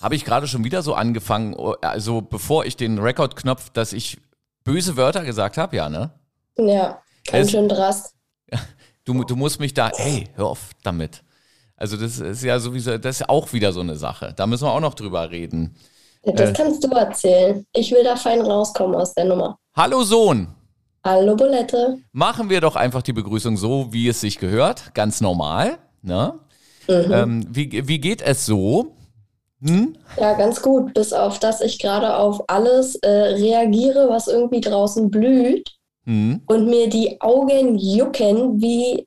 Habe ich gerade schon wieder so angefangen, also bevor ich den Rekordknopf, dass ich böse Wörter gesagt habe, ja, ne? Ja, ganz schön drast. Du, du musst mich da, hey, hör auf damit. Also das ist ja sowieso, das ist auch wieder so eine Sache. Da müssen wir auch noch drüber reden. Ja, Das Äh. kannst du erzählen. Ich will da fein rauskommen aus der Nummer. Hallo Sohn, Hallo Bulette. machen wir doch einfach die Begrüßung so, wie es sich gehört, ganz normal. Ne? Mhm. Ähm, wie, wie geht es so? Hm? Ja, ganz gut. Bis auf, dass ich gerade auf alles äh, reagiere, was irgendwie draußen blüht Hm? und mir die Augen jucken wie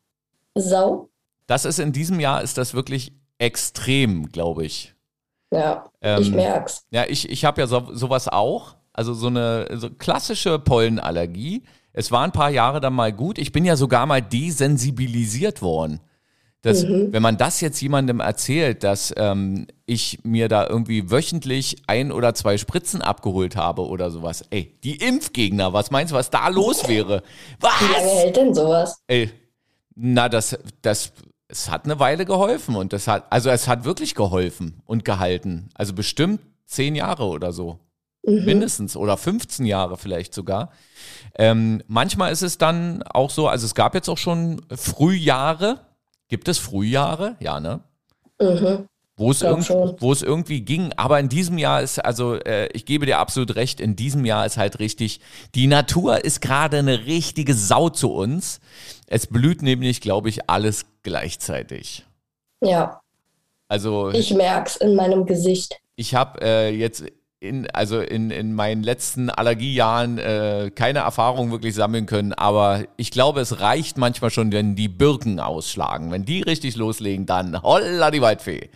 Sau. Das ist in diesem Jahr ist das wirklich extrem, glaube ich. Ja, Ähm, ich merk's. Ja, ich, ich habe ja so, sowas auch. Also so eine so klassische Pollenallergie. Es war ein paar Jahre dann mal gut. Ich bin ja sogar mal desensibilisiert worden. Das, Mhm. Wenn man das jetzt jemandem erzählt, dass ähm, ich mir da irgendwie wöchentlich ein oder zwei Spritzen abgeholt habe oder sowas, ey, die Impfgegner, was meinst du, was da los wäre? Wie lange Was? hält denn sowas? Ey, na, das, das, es hat eine Weile geholfen und das hat, also es hat wirklich geholfen und gehalten. Also bestimmt zehn Jahre oder so. Mhm. Mindestens oder 15 Jahre vielleicht sogar. Ähm, manchmal ist es dann auch so, also es gab jetzt auch schon Frühjahre. Gibt es Frühjahre? Ja, ne? Mhm. Wo es, wo es irgendwie ging. Aber in diesem Jahr ist, also äh, ich gebe dir absolut recht, in diesem Jahr ist halt richtig, die Natur ist gerade eine richtige Sau zu uns. Es blüht nämlich, glaube ich, alles gleichzeitig. Ja, Also ich merk's in meinem Gesicht. ich habe äh, jetzt in, also in, in meinen letzten Allergiejahren äh, keine Erfahrung wirklich sammeln können, aber ich glaube, es reicht manchmal schon, wenn die Birken ausschlagen. Wenn die richtig loslegen, dann holla die Waldfee.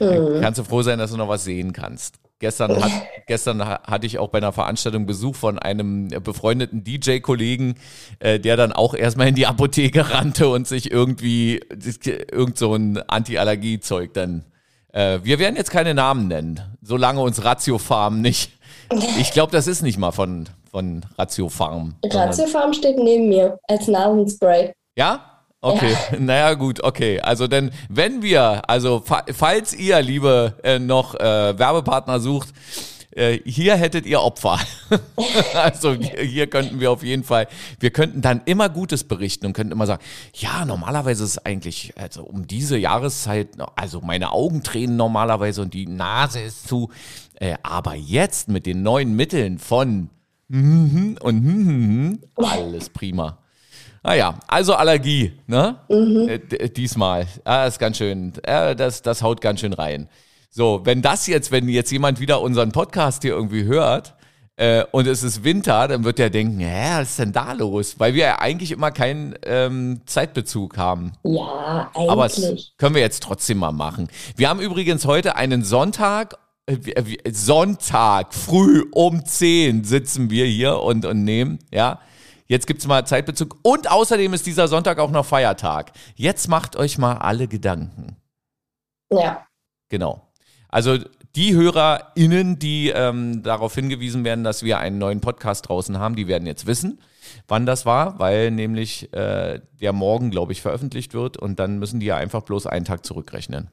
Dann kannst du froh sein, dass du noch was sehen kannst. Gestern, hat, gestern ha- hatte ich auch bei einer Veranstaltung Besuch von einem befreundeten DJ-Kollegen, äh, der dann auch erstmal in die Apotheke rannte und sich irgendwie irgend so ein Anti-Allergie-Zeug dann. Äh, wir werden jetzt keine Namen nennen, solange uns Ratio Farm nicht. Ich glaube, das ist nicht mal von, von Ratio Farm. sondern- Ratiofarm steht neben mir als Nasenspray. ja? Okay, naja gut, okay. Also denn, wenn wir, also fa falls ihr, liebe, äh, noch äh, Werbepartner sucht, äh, hier hättet ihr Opfer. also hier, hier könnten wir auf jeden Fall, wir könnten dann immer Gutes berichten und könnten immer sagen, ja, normalerweise ist es eigentlich, also um diese Jahreszeit, also meine Augen tränen normalerweise und die Nase ist zu, äh, aber jetzt mit den neuen Mitteln von mhm und mhm, alles prima. Naja, also Allergie, ne? Äh, d- diesmal. Ah, ist ganz schön. Äh, das, das haut ganz schön rein. So, wenn das jetzt, wenn jetzt jemand wieder unseren Podcast hier irgendwie hört äh, und es ist Winter, dann wird der denken, hä, was ist denn da los? Weil wir ja eigentlich immer keinen ähm, Zeitbezug haben. Ja, Aber das eigentlich. können wir jetzt trotzdem mal machen. Wir haben übrigens heute einen Sonntag. äh, wie- Sonntag, früh um 10 sitzen wir hier und, und nehmen, ja. Jetzt gibt's mal Zeitbezug. Und außerdem ist dieser Sonntag auch noch Feiertag. Jetzt macht euch mal alle Gedanken. Ja, Genau. Also die HörerInnen, die ähm, darauf hingewiesen werden, dass wir einen neuen Podcast draußen haben, die werden jetzt wissen, wann das war, weil nämlich äh, der morgen, glaube ich, veröffentlicht wird und dann müssen die ja einfach bloß einen Tag zurückrechnen.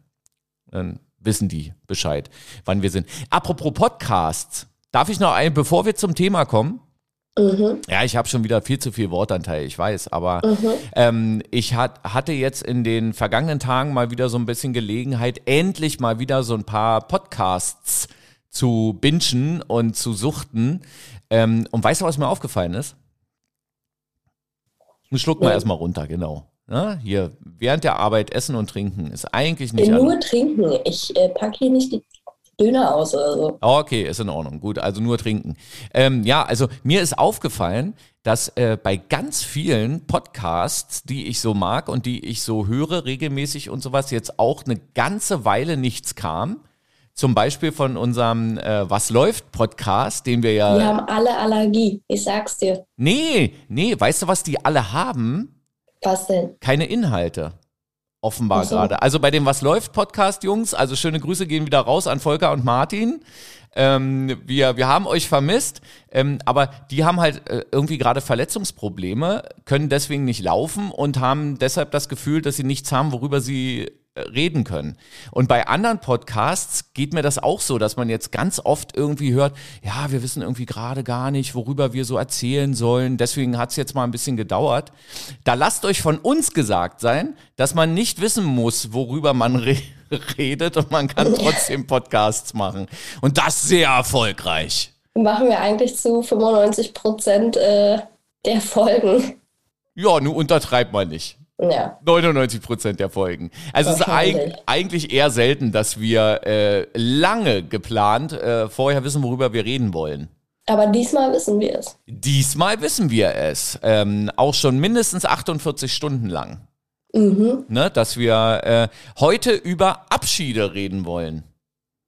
Dann wissen die Bescheid, wann wir sind. Apropos Podcasts, darf ich noch ein, bevor wir zum Thema kommen? Mhm. Ja, ich habe schon wieder viel zu viel Wortanteil, ich weiß, aber Mhm. ähm, ich hat, hatte jetzt in den vergangenen Tagen mal wieder so ein bisschen Gelegenheit, endlich mal wieder so ein paar Podcasts zu bingen und zu suchten. Ähm, und weißt du, was mir aufgefallen ist? Schluck mal Nee. erstmal runter, genau. Ja, hier, während der Arbeit essen und trinken ist eigentlich nicht Nur erlaubt. trinken. Ich äh, packe hier nicht die Döner aus oder so. Okay, ist in Ordnung. Gut, also nur trinken. Ähm, ja, also mir ist aufgefallen, dass äh, bei ganz vielen Podcasts, die ich so mag und die ich so höre regelmäßig und sowas, jetzt auch eine ganze Weile nichts kam. Zum Beispiel von unserem äh, Was läuft Podcast, den wir ja. Wir haben alle Allergie. Ich sag's dir. Nee, nee, weißt du, was die alle haben? Was denn? keine Inhalte. Offenbar so. gerade. Also bei dem Was läuft Podcast, Jungs, also schöne Grüße gehen wieder raus an Volker und Martin. Ähm, wir, wir haben euch vermisst, ähm, aber die haben halt äh, irgendwie gerade Verletzungsprobleme, können deswegen nicht laufen und haben deshalb das Gefühl, dass sie nichts haben, worüber sie reden können. Und bei anderen Podcasts geht mir das auch so, dass man jetzt ganz oft irgendwie hört, ja, wir wissen irgendwie gerade gar nicht, worüber wir so erzählen sollen. Deswegen hat es jetzt mal ein bisschen gedauert. Da lasst euch von uns gesagt sein, dass man nicht wissen muss, worüber man redet redet und man kann trotzdem Podcasts machen. Und das sehr erfolgreich. Machen wir eigentlich zu 95 Prozent äh, der Folgen. Ja, nur untertreibt man nicht. Ja. 99 Prozent der Folgen. Also es ist eig eigentlich eher selten, dass wir äh, lange geplant äh, vorher wissen, worüber wir reden wollen. Aber diesmal wissen wir es. Diesmal wissen wir es. Ähm, auch schon mindestens 48 Stunden lang. Mhm. Ne, dass wir äh, heute über Abschiede reden wollen.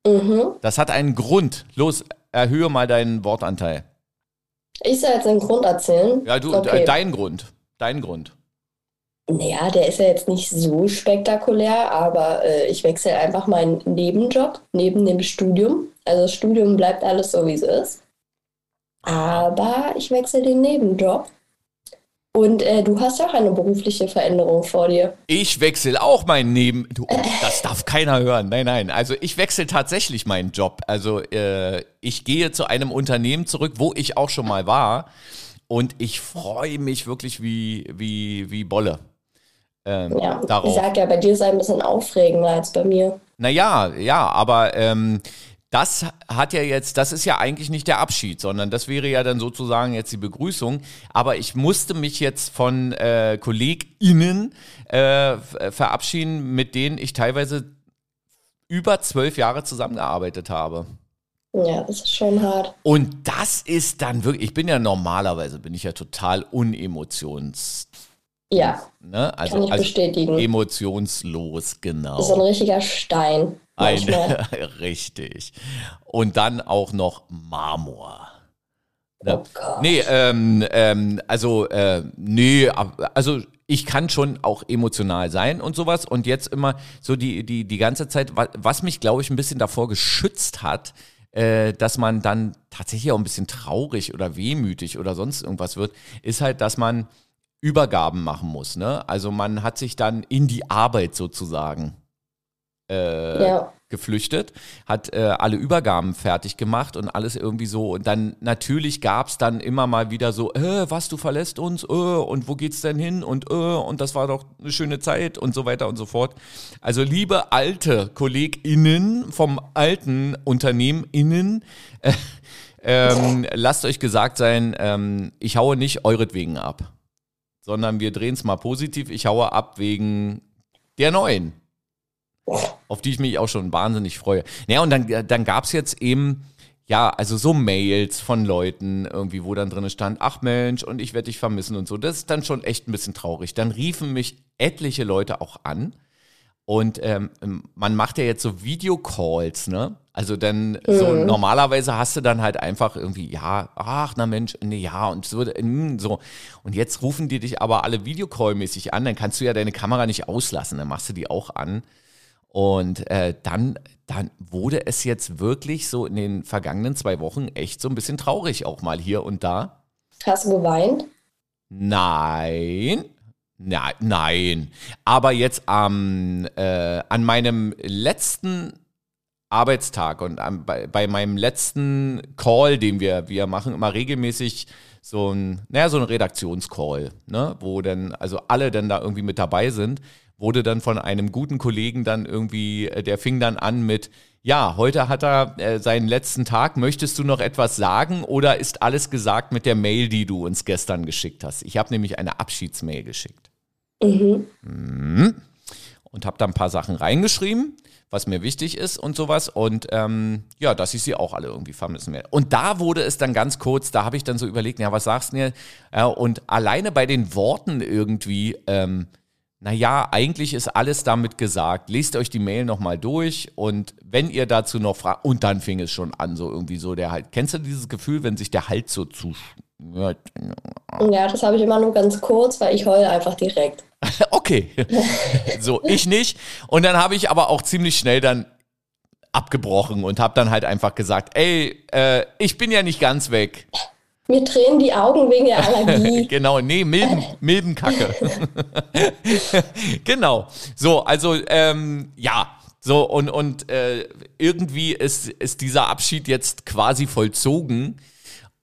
Mhm. Das hat einen Grund. Los, erhöhe mal deinen Wortanteil. Ich soll jetzt den Grund erzählen. Ja, du, Okay. äh, dein Grund. Dein Grund. Naja, der ist ja jetzt nicht so spektakulär, aber äh, ich wechsle einfach meinen Nebenjob neben dem Studium. Also das Studium bleibt alles so, wie es ist. Aber ich wechsle den Nebenjob. Und äh, du hast auch eine berufliche Veränderung vor dir. Ich wechsle auch meinen Neben. Du, oh, das darf keiner hören. Nein, nein. Also ich wechsle tatsächlich meinen Job. Also äh, ich gehe zu einem Unternehmen zurück, wo ich auch schon mal war. Und ich freue mich wirklich wie, wie, wie Bolle. Ähm, Ja, ich darauf. sag ja, bei dir ist es ein bisschen aufregender als bei mir. Naja, ja, aber ähm, das hat ja jetzt, das ist ja eigentlich nicht der Abschied, sondern das wäre ja dann sozusagen jetzt die Begrüßung. Aber ich musste mich jetzt von äh, KollegInnen äh, verabschieden, mit denen ich teilweise über zwölf Jahre zusammengearbeitet habe. Ja, das ist schon hart. Und das ist dann wirklich, ich bin ja normalerweise, bin ich ja total unemotions, Ja, ne? Also, kann ich also bestätigen. emotionslos, genau. Das ist so ein richtiger Stein. Ein, richtig. Und dann auch noch Marmor. Ne? Oh Gott. Nee, ähm, ähm, also, äh, nee, also ich kann schon auch emotional sein und sowas. Und jetzt immer so die, die, die ganze Zeit, wa- was mich, glaube ich, ein bisschen davor geschützt hat, äh, dass man dann tatsächlich auch ein bisschen traurig oder wehmütig oder sonst irgendwas wird, ist halt, dass man Übergaben machen muss. Ne? Also man hat sich dann in die Arbeit sozusagen äh, Ja. geflüchtet, hat äh, alle Übergaben fertig gemacht und alles irgendwie so. Und dann natürlich gab es dann immer mal wieder so, äh, was, du verlässt uns, äh, und wo geht's denn hin? Und äh, und das war doch eine schöne Zeit und so weiter und so fort. Also liebe alte KollegInnen vom alten Unternehmen innen, äh, ähm, lasst euch gesagt sein, ähm, ich haue nicht euretwegen ab, sondern wir drehen es mal positiv. Ich haue ab wegen der neuen auf die ich mich auch schon wahnsinnig freue. Naja, und dann, dann gab es jetzt eben, ja, also so Mails von Leuten irgendwie, wo dann drin stand, ach Mensch, und ich werde dich vermissen und so. Das ist dann schon echt ein bisschen traurig. Dann riefen mich etliche Leute auch an. Und ähm, man macht ja jetzt so Videocalls, ne? Also dann so Mhm. normalerweise hast du dann halt einfach irgendwie, ja, ach na Mensch, nee, ja, und so, mm, so. Und jetzt rufen die dich aber alle Videocall-mäßig an, dann kannst du ja deine Kamera nicht auslassen, dann machst du die auch an. Und äh, dann, dann wurde es jetzt wirklich so in den vergangenen zwei Wochen echt so ein bisschen traurig auch mal hier und da. Hast du geweint? Nein. Nein, nein. Aber jetzt am, äh, an meinem letzten Arbeitstag und bei, bei meinem letzten Call, den wir, wir machen immer regelmäßig so ein, naja, so ein Redaktionscall, ne, wo dann, also alle dann da irgendwie mit dabei sind, wurde dann von einem guten Kollegen dann irgendwie, äh, der fing dann an mit, ja, heute hat er äh, seinen letzten Tag, möchtest du noch etwas sagen oder ist alles gesagt mit der Mail, die du uns gestern geschickt hast? Ich habe nämlich eine Abschiedsmail geschickt Mhm. Mhm. Und habe da ein paar Sachen reingeschrieben, was mir wichtig ist und sowas. Und ähm, ja, dass ich sie auch alle irgendwie vermissen werde. Und da wurde es dann ganz kurz, da habe ich dann so überlegt, ja, was sagst du denn? Ja, und alleine bei den Worten irgendwie, ähm, naja, eigentlich ist alles damit gesagt. Lest euch die Mail nochmal durch und wenn ihr dazu noch fragt, und dann fing es schon an, so irgendwie so der halt. Kennst du dieses Gefühl, wenn sich der Hals so zu. Ja, das habe ich immer nur ganz kurz, weil ich heule einfach direkt. Okay. so, ich nicht. Und dann habe ich aber auch ziemlich schnell dann abgebrochen und habe dann halt einfach gesagt, ey, äh, ich bin ja nicht ganz weg. Mir tränen die Augen wegen der Allergie. genau, nee, Milben, Milbenkacke. genau. So, also ähm, ja, so und, und äh, irgendwie ist, ist dieser Abschied jetzt quasi vollzogen.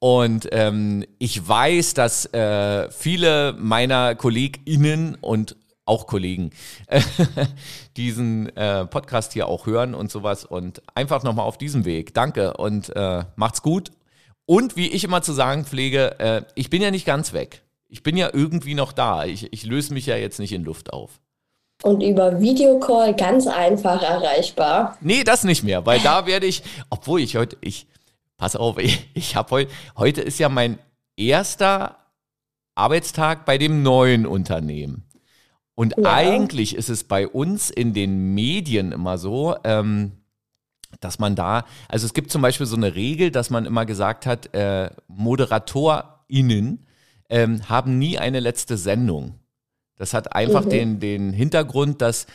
Und ähm, ich weiß, dass äh, viele meiner KollegInnen und auch Kollegen äh, diesen äh, Podcast hier auch hören und sowas. Und einfach nochmal auf diesem Weg. Danke und äh, macht's gut. Und wie ich immer zu sagen pflege, äh, ich bin ja nicht ganz weg. Ich bin ja irgendwie noch da. Ich, ich löse mich ja jetzt nicht in Luft auf. Und über Videocall ganz einfach erreichbar. Nee, das nicht mehr, weil da werde ich, obwohl ich heute, ich, pass auf, ich, ich habe heute, heute ist ja mein erster Arbeitstag bei dem neuen Unternehmen. Und ja. eigentlich ist es bei uns in den Medien immer so, ähm, dass man da, also es gibt zum Beispiel so eine Regel, dass man immer gesagt hat, äh, ModeratorInnen ähm, haben nie eine letzte Sendung. Das hat einfach mhm. den, den Hintergrund, dass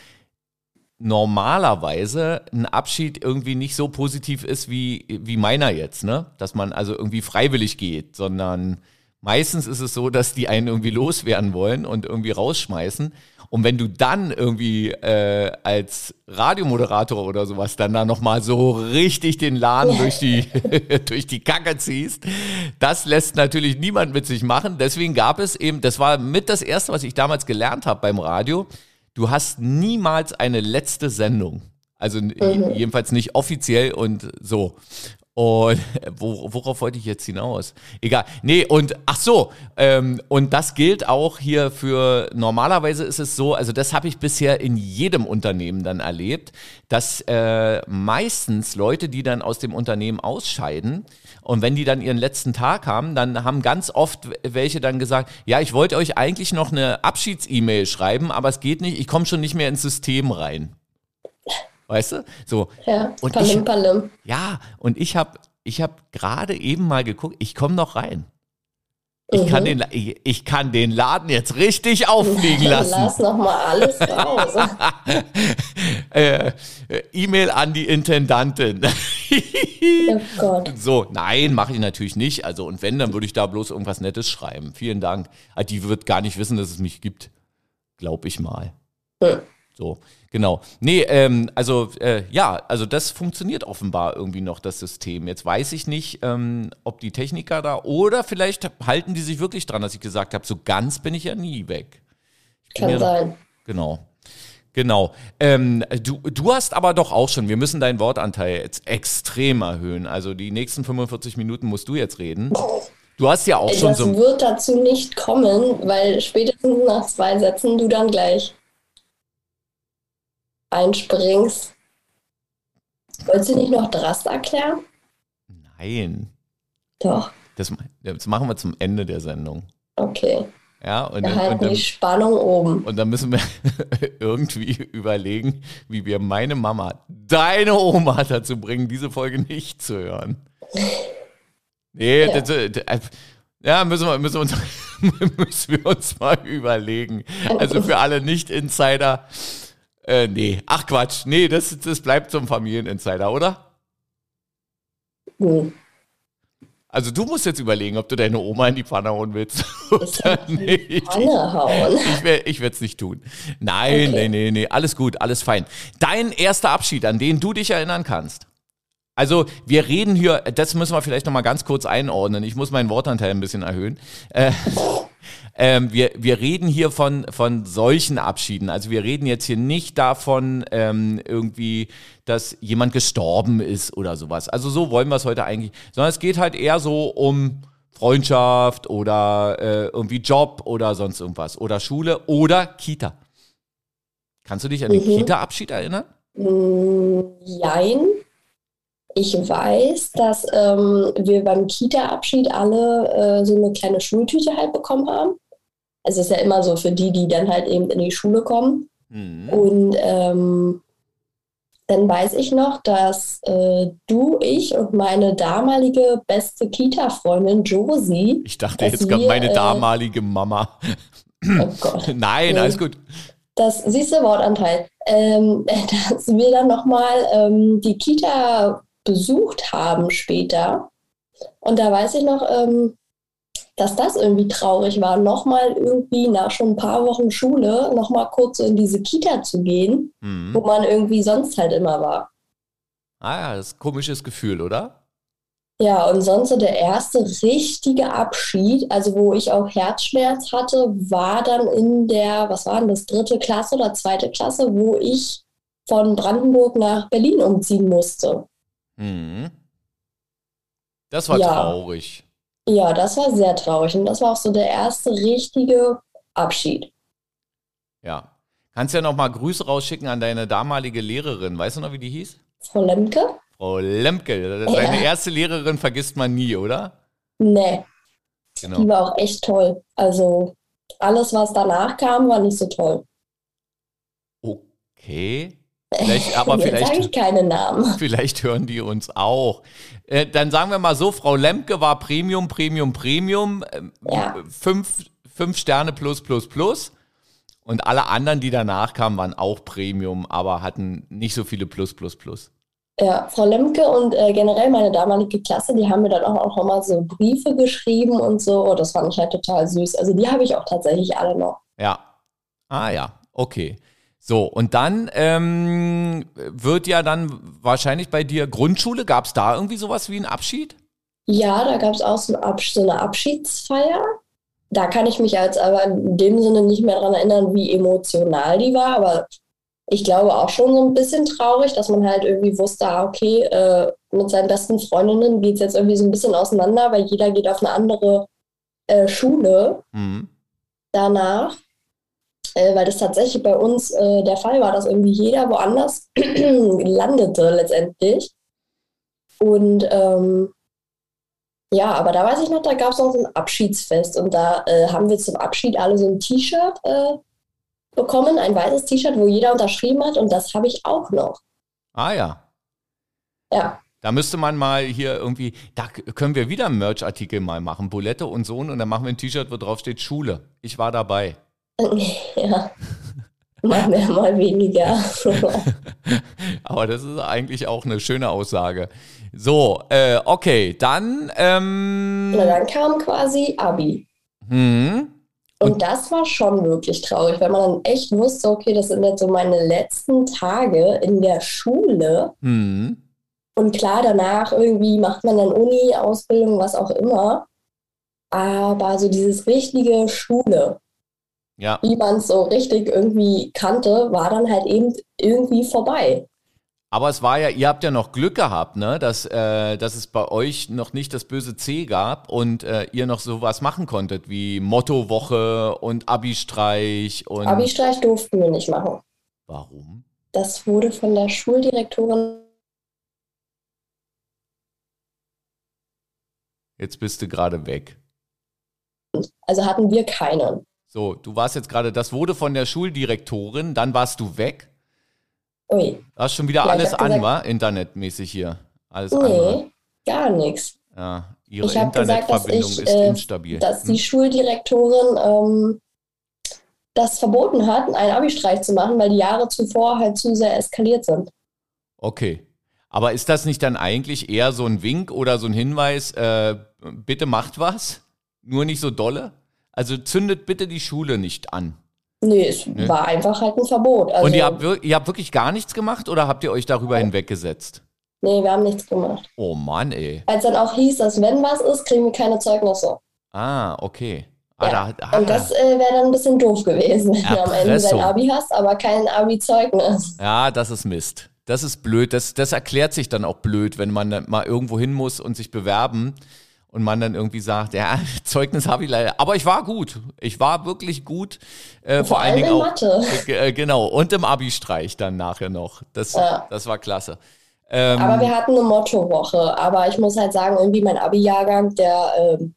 normalerweise ein Abschied irgendwie nicht so positiv ist wie, wie meiner jetzt, ne? Dass man also irgendwie freiwillig geht, sondern meistens ist es so, dass die einen irgendwie loswerden wollen und irgendwie rausschmeißen. Und wenn du dann irgendwie äh, als Radiomoderator oder sowas dann da nochmal so richtig den Laden durch die, durch die Kacke ziehst, das lässt natürlich niemand mit sich machen. Deswegen gab es eben, das war mit das Erste, was ich damals gelernt habe beim Radio, du hast niemals eine letzte Sendung. Also mhm. jedenfalls nicht offiziell und so. Und worauf wollte ich jetzt hinaus? Egal. Nee, und ach so, ähm, und das gilt auch hier für, normalerweise ist es so, also das habe ich bisher in jedem Unternehmen dann erlebt, dass äh, meistens Leute, die dann aus dem Unternehmen ausscheiden, und wenn die dann ihren letzten Tag haben, dann haben ganz oft welche dann gesagt, ja, ich wollte euch eigentlich noch eine Abschieds-E-Mail schreiben, aber es geht nicht, ich komme schon nicht mehr ins System rein. Weißt du? So. Ja, und Palim, ich, Palim. Ja, und ich habe ich hab gerade eben mal geguckt, ich komme noch rein. Ich, mhm. kann den, ich, ich, kann den Laden jetzt richtig auffliegen lassen. Lass noch mal alles raus. äh, E-Mail an die Intendantin. oh Gott. So, nein, mache ich natürlich nicht. Also, und wenn, dann würde ich da bloß irgendwas Nettes schreiben. Vielen Dank. Ah, die wird gar nicht wissen, dass es mich gibt. Glaub ich mal. Mhm. So, genau. Nee, ähm, also äh, ja, also das funktioniert offenbar irgendwie noch, das System. Jetzt weiß ich nicht, ähm, ob die Techniker da oder vielleicht halten die sich wirklich dran, dass ich gesagt habe, so ganz bin ich ja nie weg. Kann ja, sein. Genau. Genau. Ähm, du, du hast aber doch auch schon, wir müssen deinen Wortanteil jetzt extrem erhöhen. Also die nächsten 45 Minuten musst du jetzt reden. Du hast ja auch das schon so. Das wird dazu nicht kommen, weil spätestens nach zwei Sätzen du dann gleich einspringst. Wolltest du nicht noch Drast erklären? Nein. Doch. Das, das machen wir zum Ende der Sendung. Okay. Ja, und, wir halten und dann, die Spannung oben. Und dann müssen wir irgendwie überlegen, wie wir meine Mama, deine Oma dazu bringen, diese Folge nicht zu hören. Nee, ja, das, das, ja müssen, wir, müssen, wir uns, müssen wir uns mal überlegen. Also für alle Nicht-Insider, äh, nee, ach Quatsch. Nee, das, das bleibt zum Familieninsider, oder? Mhm. Also du musst jetzt überlegen, ob du deine Oma in die Pfanne hauen willst. Oder nicht. Pfanne hauen. Ich, werde es nicht tun. Nein, okay. nee, nee, nee. Alles gut, alles fein. Dein erster Abschied, an den du dich erinnern kannst. Also wir reden hier, das müssen wir vielleicht nochmal ganz kurz einordnen. Ich muss meinen Wortanteil ein bisschen erhöhen. Äh, ähm, wir, wir reden hier von, von solchen Abschieden. Also wir reden jetzt hier nicht davon, ähm, irgendwie, dass jemand gestorben ist oder sowas. Also so wollen wir es heute eigentlich, sondern es geht halt eher so um Freundschaft oder äh, irgendwie Job oder sonst irgendwas. Oder Schule oder Kita. Kannst du dich an den mhm. Kita-Abschied erinnern? Mm, jein. Ich weiß, dass ähm, wir beim Kita-Abschied alle äh, so eine kleine Schultüte halt bekommen haben. Es ist ja immer so für die, die dann halt eben in die Schule kommen. Mhm. Und ähm, dann weiß ich noch, dass äh, du, ich und meine damalige beste Kita-Freundin Josie. Ich dachte jetzt gerade meine äh, damalige Mama. Oh Gott. Nein, nee. alles gut. Das siehste Wortanteil. Ähm, dass wir dann nochmal ähm, die Kita besucht haben später. Und da weiß ich noch, ähm, dass das irgendwie traurig war, nochmal irgendwie nach schon ein paar Wochen Schule nochmal kurz so in diese Kita zu gehen, Mhm. wo man irgendwie sonst halt immer war. Ah ja, das ist ein komisches Gefühl, oder? Ja, und sonst so der erste richtige Abschied, also wo ich auch Herzschmerz hatte, war dann in der, was war denn das, dritte Klasse oder zweite Klasse, wo ich von Brandenburg nach Berlin umziehen musste. Mhm. Das war Ja. traurig. Ja, das war sehr traurig und das war auch so der erste richtige Abschied. Ja. Kannst ja noch mal Grüße rausschicken an deine damalige Lehrerin. Weißt du noch, wie die hieß? Frau Lemke? Frau Lemke. Deine Ja. erste Lehrerin vergisst man nie, oder? Nee, Genau. die war auch echt toll. Also alles, was danach kam, war nicht so toll. Okay. Vielleicht, aber vielleicht, ich keine Namen. vielleicht hören die uns auch. Äh, dann sagen wir mal so, Frau Lemke war Premium, Premium, Premium. ähm, Ja. Fünf, fünf Sterne plus, plus, plus. Und alle anderen, die danach kamen, waren auch Premium, aber hatten nicht so viele Plus, Plus, Plus. Ja, Frau Lemke und äh, generell meine damalige Klasse, die haben mir dann auch, auch nochmal so Briefe geschrieben und so. Oh, das fand ich halt total süß. Also die habe ich auch tatsächlich alle noch. Ja. Ah ja, okay. So, und dann ähm, wird ja dann wahrscheinlich bei dir Grundschule, gab es da irgendwie sowas wie einen Abschied? Ja, da gab es auch so, eine Abschiedsfeier. Da kann ich mich jetzt aber in dem Sinne nicht mehr dran erinnern, wie emotional die war, aber ich glaube auch schon so ein bisschen traurig, dass man halt irgendwie wusste, ah, okay, äh, mit seinen besten Freundinnen geht es jetzt irgendwie so ein bisschen auseinander, weil jeder geht auf eine andere äh, Schule Mhm. danach. Äh, weil das tatsächlich bei uns äh, der Fall war, dass irgendwie jeder woanders landete letztendlich. Und ähm, ja, aber da weiß ich noch, da gab es noch so ein Abschiedsfest und da äh, haben wir zum Abschied alle so ein T-Shirt äh, bekommen, ein weißes T-Shirt, wo jeder unterschrieben hat und das habe ich auch noch. Ah ja. Ja, Da müsste man mal hier irgendwie, da können wir wieder einen Merch-Artikel mal machen, Bulette und Sohn, und dann machen wir ein T-Shirt, wo drauf steht Schule. Ich war dabei. ja. Mal mehr, mal weniger. Aber das ist eigentlich auch eine schöne Aussage. So, äh, okay, dann, ähm, Na, dann kam quasi Abi. hm, Und das war schon wirklich traurig, weil man dann echt wusste, okay, das sind jetzt so meine letzten Tage in der Schule. hm, Und klar, danach irgendwie macht man dann Uni, Ausbildung, was auch immer. Aber so dieses richtige Schule, ja, wie man es so richtig irgendwie kannte, war dann halt eben irgendwie vorbei. Aber es war ja, ihr habt ja noch Glück gehabt, ne, dass, äh, dass es bei euch noch nicht das böse C gab und äh, ihr noch sowas machen konntet wie Mottowoche und Abi-Streich und. Abi-Streich durften wir nicht machen. Warum? Das wurde von der Schuldirektorin. Jetzt bist du gerade weg. Also hatten wir keinen. So, du warst jetzt gerade, das wurde von der Schuldirektorin, dann warst du weg. Ui, Da ist schon wieder Ja, alles an, gesagt- war? Internetmäßig hier. Alles andere. nee, gar nichts. Ja, ihre Ich hab gesagt, dass Internetverbindung ich, ist äh, instabil. dass die Hm? Schuldirektorin ähm, das verboten hat, einen Abi-Streich zu machen, weil die Jahre zuvor halt zu sehr eskaliert sind. Okay. Aber ist das nicht dann eigentlich eher so ein Wink oder so ein Hinweis, äh, bitte macht was? Nur nicht so dolle? Also zündet bitte die Schule nicht an. Nee, es Nee. war einfach halt ein Verbot. Also, Und ihr habt, ihr habt wirklich gar nichts gemacht oder habt ihr euch darüber hinweggesetzt? nee, wir haben nichts gemacht. Oh Mann, ey. Als dann auch hieß, dass wenn was ist, kriegen wir keine Zeugnisse. Ah, okay. Ah, Ja, da, ah, Und das äh, wäre dann ein bisschen doof gewesen, wenn du am Ende dein Abi hast, aber kein Abi-Zeugnis. ja, das ist Mist. Das ist blöd. Das, das erklärt sich dann auch blöd, wenn man mal irgendwo hin muss und sich bewerben und man dann irgendwie sagt, ja, Zeugnis habe ich leider. Aber ich war gut. Ich war wirklich gut. Äh, vor, Vor allen Dingen in auch. Mathe. Äh, genau. Und im Abi-Streich dann nachher noch. Das, Ja. das war klasse. Ähm, Aber wir hatten eine Mottowoche. Aber ich muss halt sagen, irgendwie mein Abi-Jahrgang, der, ähm,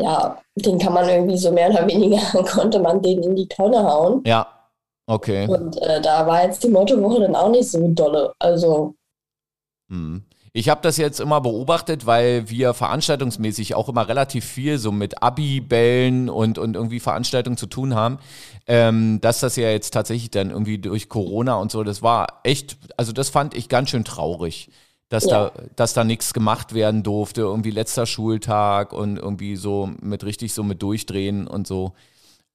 ja, den kann man irgendwie so mehr oder weniger, konnte man den in die Tonne hauen. ja, okay. Und äh, da war jetzt die Mottowoche dann auch nicht so dolle. Also, Hm. Ich habe das jetzt immer beobachtet, weil wir veranstaltungsmäßig auch immer relativ viel so mit Abi-Bällen und, und irgendwie Veranstaltungen zu tun haben, ähm, dass das ja jetzt tatsächlich dann irgendwie durch Corona und so, das war echt, also das fand ich ganz schön traurig, dass Ja. da, dass da nichts gemacht werden durfte, irgendwie letzter Schultag und irgendwie so mit richtig so mit durchdrehen und so.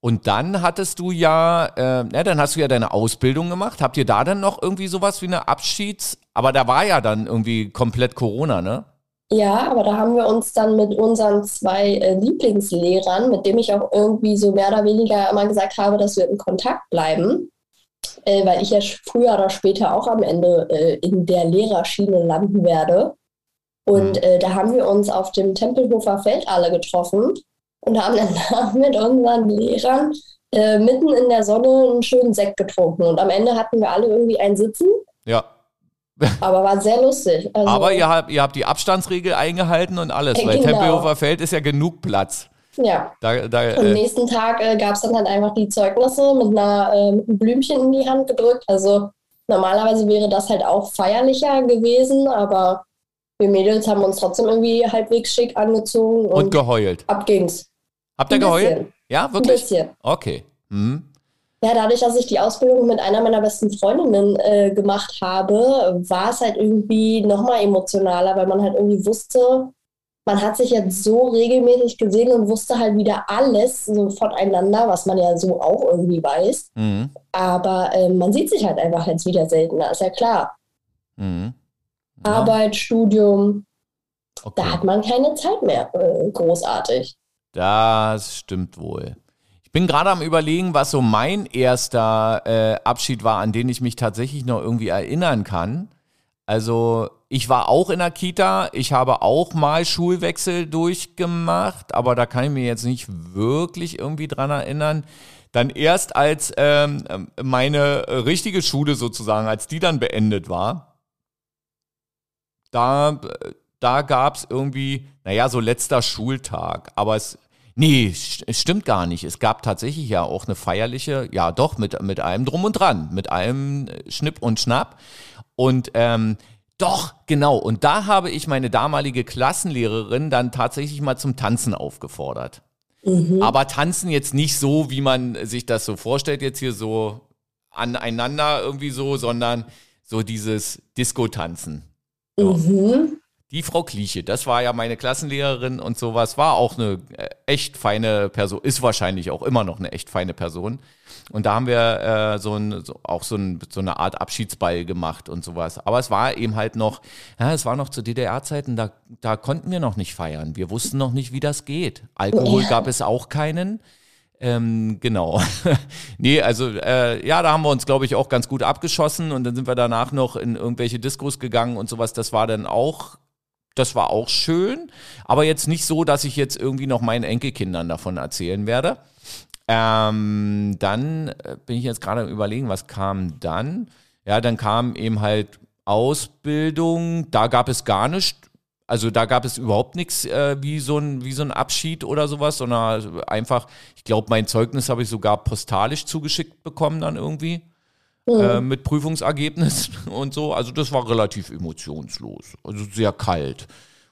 Und dann hattest du ja, äh, ja, dann hast du ja deine Ausbildung gemacht. Habt ihr da dann noch irgendwie sowas wie eine Abschieds-, aber da war ja dann irgendwie komplett Corona, ne? Ja, aber da haben wir uns dann mit unseren zwei äh, Lieblingslehrern, mit denen ich auch irgendwie so mehr oder weniger immer gesagt habe, dass wir in Kontakt bleiben, äh, weil ich ja früher oder später auch am Ende äh, in der Lehrerschiene landen werde. Und Mhm. äh, da haben wir uns auf dem Tempelhofer Feld alle getroffen und haben dann da mit unseren Lehrern äh, mitten in der Sonne einen schönen Sekt getrunken. Und am Ende hatten wir alle irgendwie ein Sitzen, Ja. aber war sehr lustig. Also, Aber ihr habt, ihr habt die Abstandsregel eingehalten und alles, Äh, weil genau. Tempelhofer Feld ist ja genug Platz. ja. Da, da, Am äh, nächsten Tag äh, gab es dann halt einfach die Zeugnisse mit, einer, äh, mit einem Blümchen in die Hand gedrückt. Also normalerweise wäre das halt auch feierlicher gewesen, aber wir Mädels haben uns trotzdem irgendwie halbwegs schick angezogen und, und geheult. ab ging's. Habt ihr Ein geheult? Ja, Ein wirklich? bisschen. Okay. Hm. Ja, dadurch, dass ich die Ausbildung mit einer meiner besten Freundinnen äh, gemacht habe, war es halt irgendwie nochmal emotionaler, weil man halt irgendwie wusste, man hat sich jetzt so regelmäßig gesehen und wusste halt wieder alles so voneinander, was man ja so auch irgendwie weiß. Mhm. Aber äh, man sieht sich halt einfach jetzt wieder seltener, ist ja klar. Mhm. Ja, Arbeit, Studium, okay. da hat man keine Zeit mehr, äh, großartig. Das stimmt wohl. Ich bin gerade am überlegen, was so mein erster äh, Abschied war, an den ich mich tatsächlich noch irgendwie erinnern kann. Also ich war auch in der Kita, ich habe auch mal Schulwechsel durchgemacht, aber da kann ich mir jetzt nicht wirklich irgendwie dran erinnern. Dann erst als ähm, meine richtige Schule sozusagen, als die dann beendet war, da, da gab es irgendwie, naja, so letzter Schultag, aber es, nee, es stimmt gar nicht. Es gab tatsächlich ja auch eine feierliche, ja doch, mit, mit allem drum und dran, mit allem äh, Schnipp und Schnapp. Und ähm, doch, genau, und da habe ich meine damalige Klassenlehrerin dann tatsächlich mal zum Tanzen aufgefordert. Mhm. Aber tanzen jetzt nicht so, wie man sich das so vorstellt, jetzt hier so aneinander irgendwie so, sondern so dieses Disco-Tanzen. Mhm. Die Frau Kliche, das war ja meine Klassenlehrerin und sowas, war auch eine äh, echt feine Person, ist wahrscheinlich auch immer noch eine echt feine Person. Und da haben wir äh, so, ein, so auch so, ein, so eine Art Abschiedsball gemacht und sowas. Aber es war eben halt noch, ja, es war noch zu DDR-Zeiten, da, da konnten wir noch nicht feiern. Wir wussten noch nicht, wie das geht. Alkohol gab es auch keinen. Ähm, genau. nee, also äh, ja, da haben wir uns, glaube ich, auch ganz gut abgeschossen und dann sind wir danach noch in irgendwelche Diskos gegangen und sowas. Das war dann auch, das war auch schön, aber jetzt nicht so, dass ich jetzt irgendwie noch meinen Enkelkindern davon erzählen werde. Ähm, dann äh, bin ich jetzt gerade überlegen, was kam dann? Ja, dann kam eben halt Ausbildung, da gab es gar nichts. Also da gab es überhaupt nichts äh, wie, so ein, wie so ein Abschied oder sowas, sondern einfach, ich glaube, mein Zeugnis habe ich sogar postalisch zugeschickt bekommen dann irgendwie äh, mit Prüfungsergebnis und so. Also das war relativ emotionslos, also sehr kalt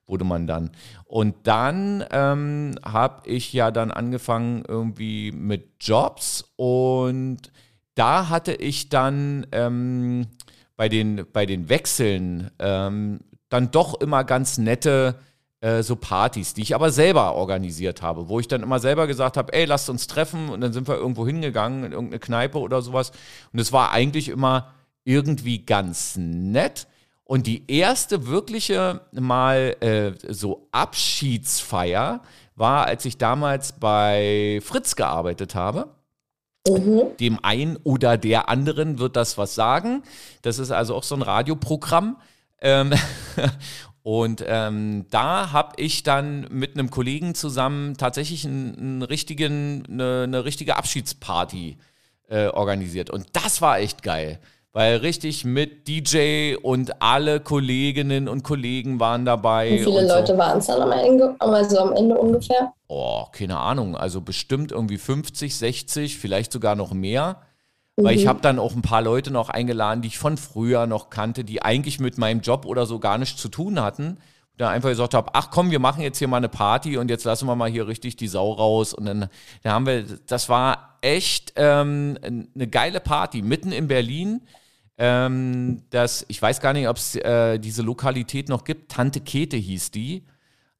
wurde man dann. Und dann ähm, habe ich ja dann angefangen irgendwie mit Jobs und da hatte ich dann ähm, bei, den, bei den Wechseln ähm, dann doch immer ganz nette äh, so Partys, die ich aber selber organisiert habe, wo ich dann immer selber gesagt habe, ey, lasst uns treffen und dann sind wir irgendwo hingegangen in irgendeine Kneipe oder sowas und es war eigentlich immer irgendwie ganz nett. Und die erste wirkliche mal äh, so Abschiedsfeier war, als ich damals bei Fritz gearbeitet habe. Mhm. Dem einen oder der anderen wird das was sagen. Das ist also auch so ein Radioprogramm. Ähm, und ähm, da habe ich dann mit einem Kollegen zusammen tatsächlich einen, einen richtigen, eine, eine richtige Abschiedsparty äh, organisiert. Und das war echt geil. Weil richtig mit DJ und alle Kolleginnen und Kollegen waren dabei. Wie viele und so. Leute waren es dann am Ende, also am Ende ungefähr? Oh, keine Ahnung. Also bestimmt irgendwie 50, 60, vielleicht sogar noch mehr. Weil ich habe dann auch ein paar Leute noch eingeladen, die ich von früher noch kannte, die eigentlich mit meinem Job oder so gar nichts zu tun hatten. Da einfach gesagt habe, ach komm, wir machen jetzt hier mal eine Party und jetzt lassen wir mal hier richtig die Sau raus. Und dann, dann haben wir, das war echt ähm, eine geile Party mitten in Berlin. ähm, das, ich weiß gar nicht, ob es äh, diese Lokalität noch gibt. Tante Kete hieß die.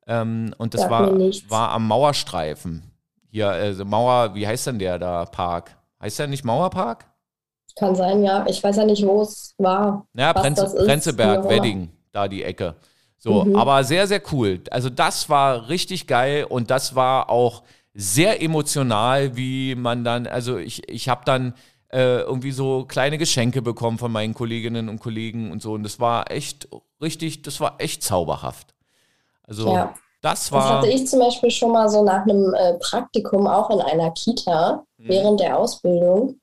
Ähm, und das war, war am Mauerstreifen. Hier, also Mauer, wie heißt denn der da Park? Heißt der nicht Mauerpark? Kann sein, ja. Ich weiß ja nicht, wo es war. Ja, Prenz Prenzlberg, Wedding, da die Ecke. So, mhm. aber sehr, sehr cool. Also das war richtig geil und das war auch sehr emotional, wie man dann, also ich, ich habe dann äh, irgendwie so kleine Geschenke bekommen von meinen Kolleginnen und Kollegen und so. Und das war echt richtig, das war echt zauberhaft. Also ja. Das war. Das hatte ich zum Beispiel schon mal so nach einem äh, Praktikum auch in einer Kita mhm. während der Ausbildung.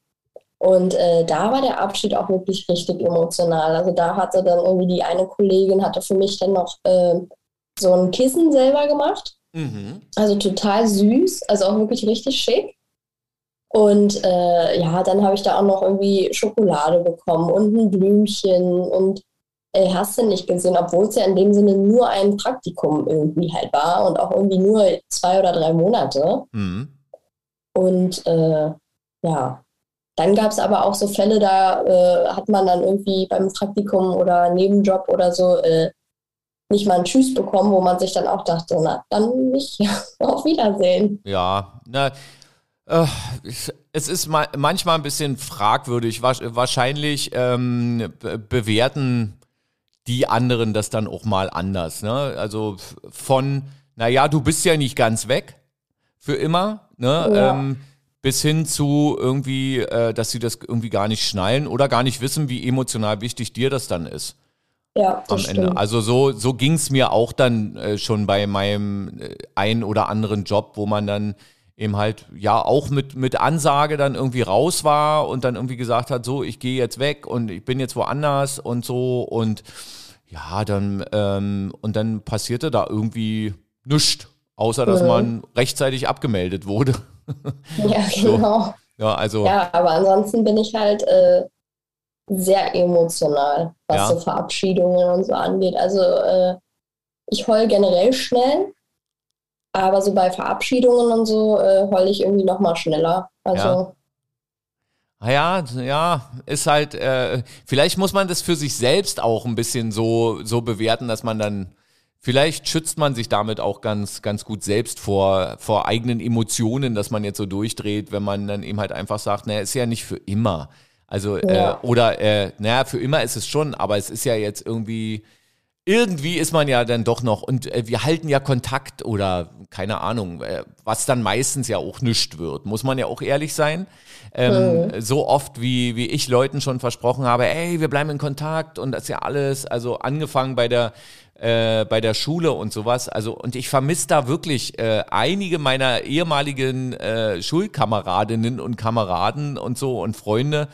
Und äh, da war der Abschied auch wirklich richtig emotional. Also da hatte dann irgendwie die eine Kollegin hatte für mich dann noch äh, so ein Kissen selber gemacht. Mhm. Also total süß, also auch wirklich richtig schick. Und äh, ja, dann habe ich da auch noch irgendwie Schokolade bekommen und ein Blümchen und äh, hast du nicht gesehen, obwohl es ja in dem Sinne nur ein Praktikum irgendwie halt war und auch irgendwie nur zwei oder drei Monate. Mhm. Und äh, ja, dann gab es aber auch so Fälle, da äh, hat man dann irgendwie beim Praktikum oder Nebenjob oder so äh, nicht mal ein Tschüss bekommen, wo man sich dann auch dachte, na, dann nicht. Auf Wiedersehen. Ja, na, äh, es ist manchmal ein bisschen fragwürdig. Wahrscheinlich ähm, bewerten die anderen das dann auch mal anders. Ne? Also von, naja, du bist ja nicht ganz weg für immer. Ne? Ja. Ähm, bis hin zu irgendwie, äh, dass sie das irgendwie gar nicht schnallen oder gar nicht wissen, wie emotional wichtig dir das dann ist. Ja, am stimmt. Ende. Also so, so ging es mir auch dann äh, schon bei meinem äh, ein oder anderen Job, wo man dann eben halt ja auch mit, mit Ansage dann irgendwie raus war und dann irgendwie gesagt hat, so, ich gehe jetzt weg und ich bin jetzt woanders und so und ja, dann ähm, und dann passierte da irgendwie nichts, außer dass mhm. man rechtzeitig abgemeldet wurde. Ja, genau. So. Ja, also. Ja, aber ansonsten bin ich halt äh, sehr emotional, was ja. so Verabschiedungen und so angeht. Also äh, ich heul generell schnell, aber so bei Verabschiedungen und so äh, heul ich irgendwie noch mal schneller. Also ja. Ah ja, ja, ist halt, äh, vielleicht muss man das für sich selbst auch ein bisschen so, so bewerten, dass man dann Vielleicht schützt man sich damit auch ganz, ganz gut selbst vor, vor eigenen Emotionen, dass man jetzt so durchdreht, wenn man dann eben halt einfach sagt, naja, ist ja nicht für immer. Also, äh, ja. äh, oder, äh, naja, für immer ist es schon, aber es ist ja jetzt irgendwie, irgendwie ist man ja dann doch noch, und äh, wir halten ja Kontakt oder keine Ahnung, äh, was dann meistens ja auch nichts wird, muss man ja auch ehrlich sein. Ähm, mhm. So oft, wie, wie ich Leuten schon versprochen habe, ey, wir bleiben in Kontakt und das ist ja alles, also angefangen bei der äh, bei der Schule und sowas. Also, und ich vermisse da wirklich äh, einige meiner ehemaligen äh, Schulkameradinnen und Kameraden und so und Freunde.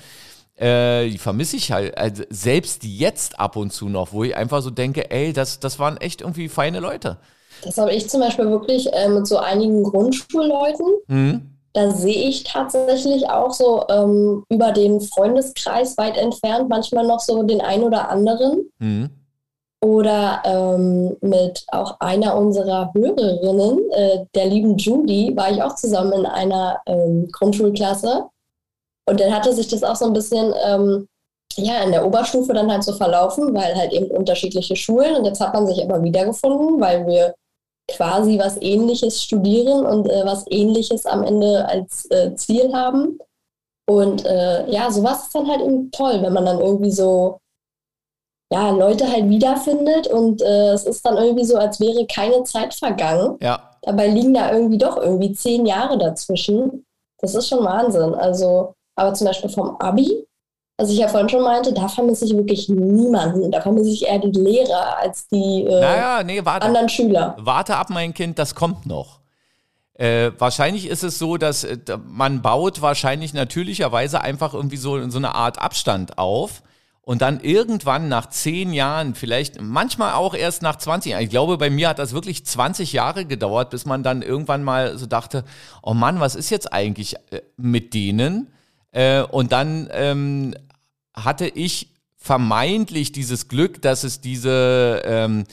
Äh, die vermisse ich halt, also selbst jetzt ab und zu noch, wo ich einfach so denke, ey, das, das waren echt irgendwie feine Leute. Das habe ich zum Beispiel wirklich äh, mit so einigen Grundschulleuten. Mhm. Da sehe ich tatsächlich auch so ähm, über den Freundeskreis weit entfernt manchmal noch so den einen oder anderen. Mhm. Oder ähm, mit auch einer unserer Hörerinnen, äh, der lieben Judy, war ich auch zusammen in einer ähm, Grundschulklasse. Und dann hatte sich das auch so ein bisschen ähm, ja, in der Oberstufe dann halt so verlaufen, weil halt eben unterschiedliche Schulen. Und jetzt hat man sich aber wiedergefunden, weil wir quasi was Ähnliches studieren und äh, was Ähnliches am Ende als äh, Ziel haben. Und äh, ja, sowas ist dann halt eben toll, wenn man dann irgendwie so ja, Leute halt wiederfindet und äh, es ist dann irgendwie so, als wäre keine Zeit vergangen. Ja. Dabei liegen da irgendwie doch irgendwie zehn Jahre dazwischen. Das ist schon Wahnsinn. Also, aber zum Beispiel vom Abi, was ich ja vorhin schon meinte, da vermisse ich wirklich niemanden. Da vermisse ich eher die Lehrer als die äh, naja, nee, warte, anderen Schüler. Warte ab, mein Kind, das kommt noch. Äh, wahrscheinlich ist es so, dass äh, man baut wahrscheinlich natürlicherweise einfach irgendwie so, so eine Art Abstand auf und dann irgendwann nach zehn Jahren, vielleicht manchmal auch erst nach 20 Jahren, ich glaube, bei mir hat das wirklich 20 Jahre gedauert, bis man dann irgendwann mal so dachte, oh Mann, was ist jetzt eigentlich äh, mit denen? Äh, und dann ähm, hatte ich vermeintlich dieses Glück, dass es diese, ähm,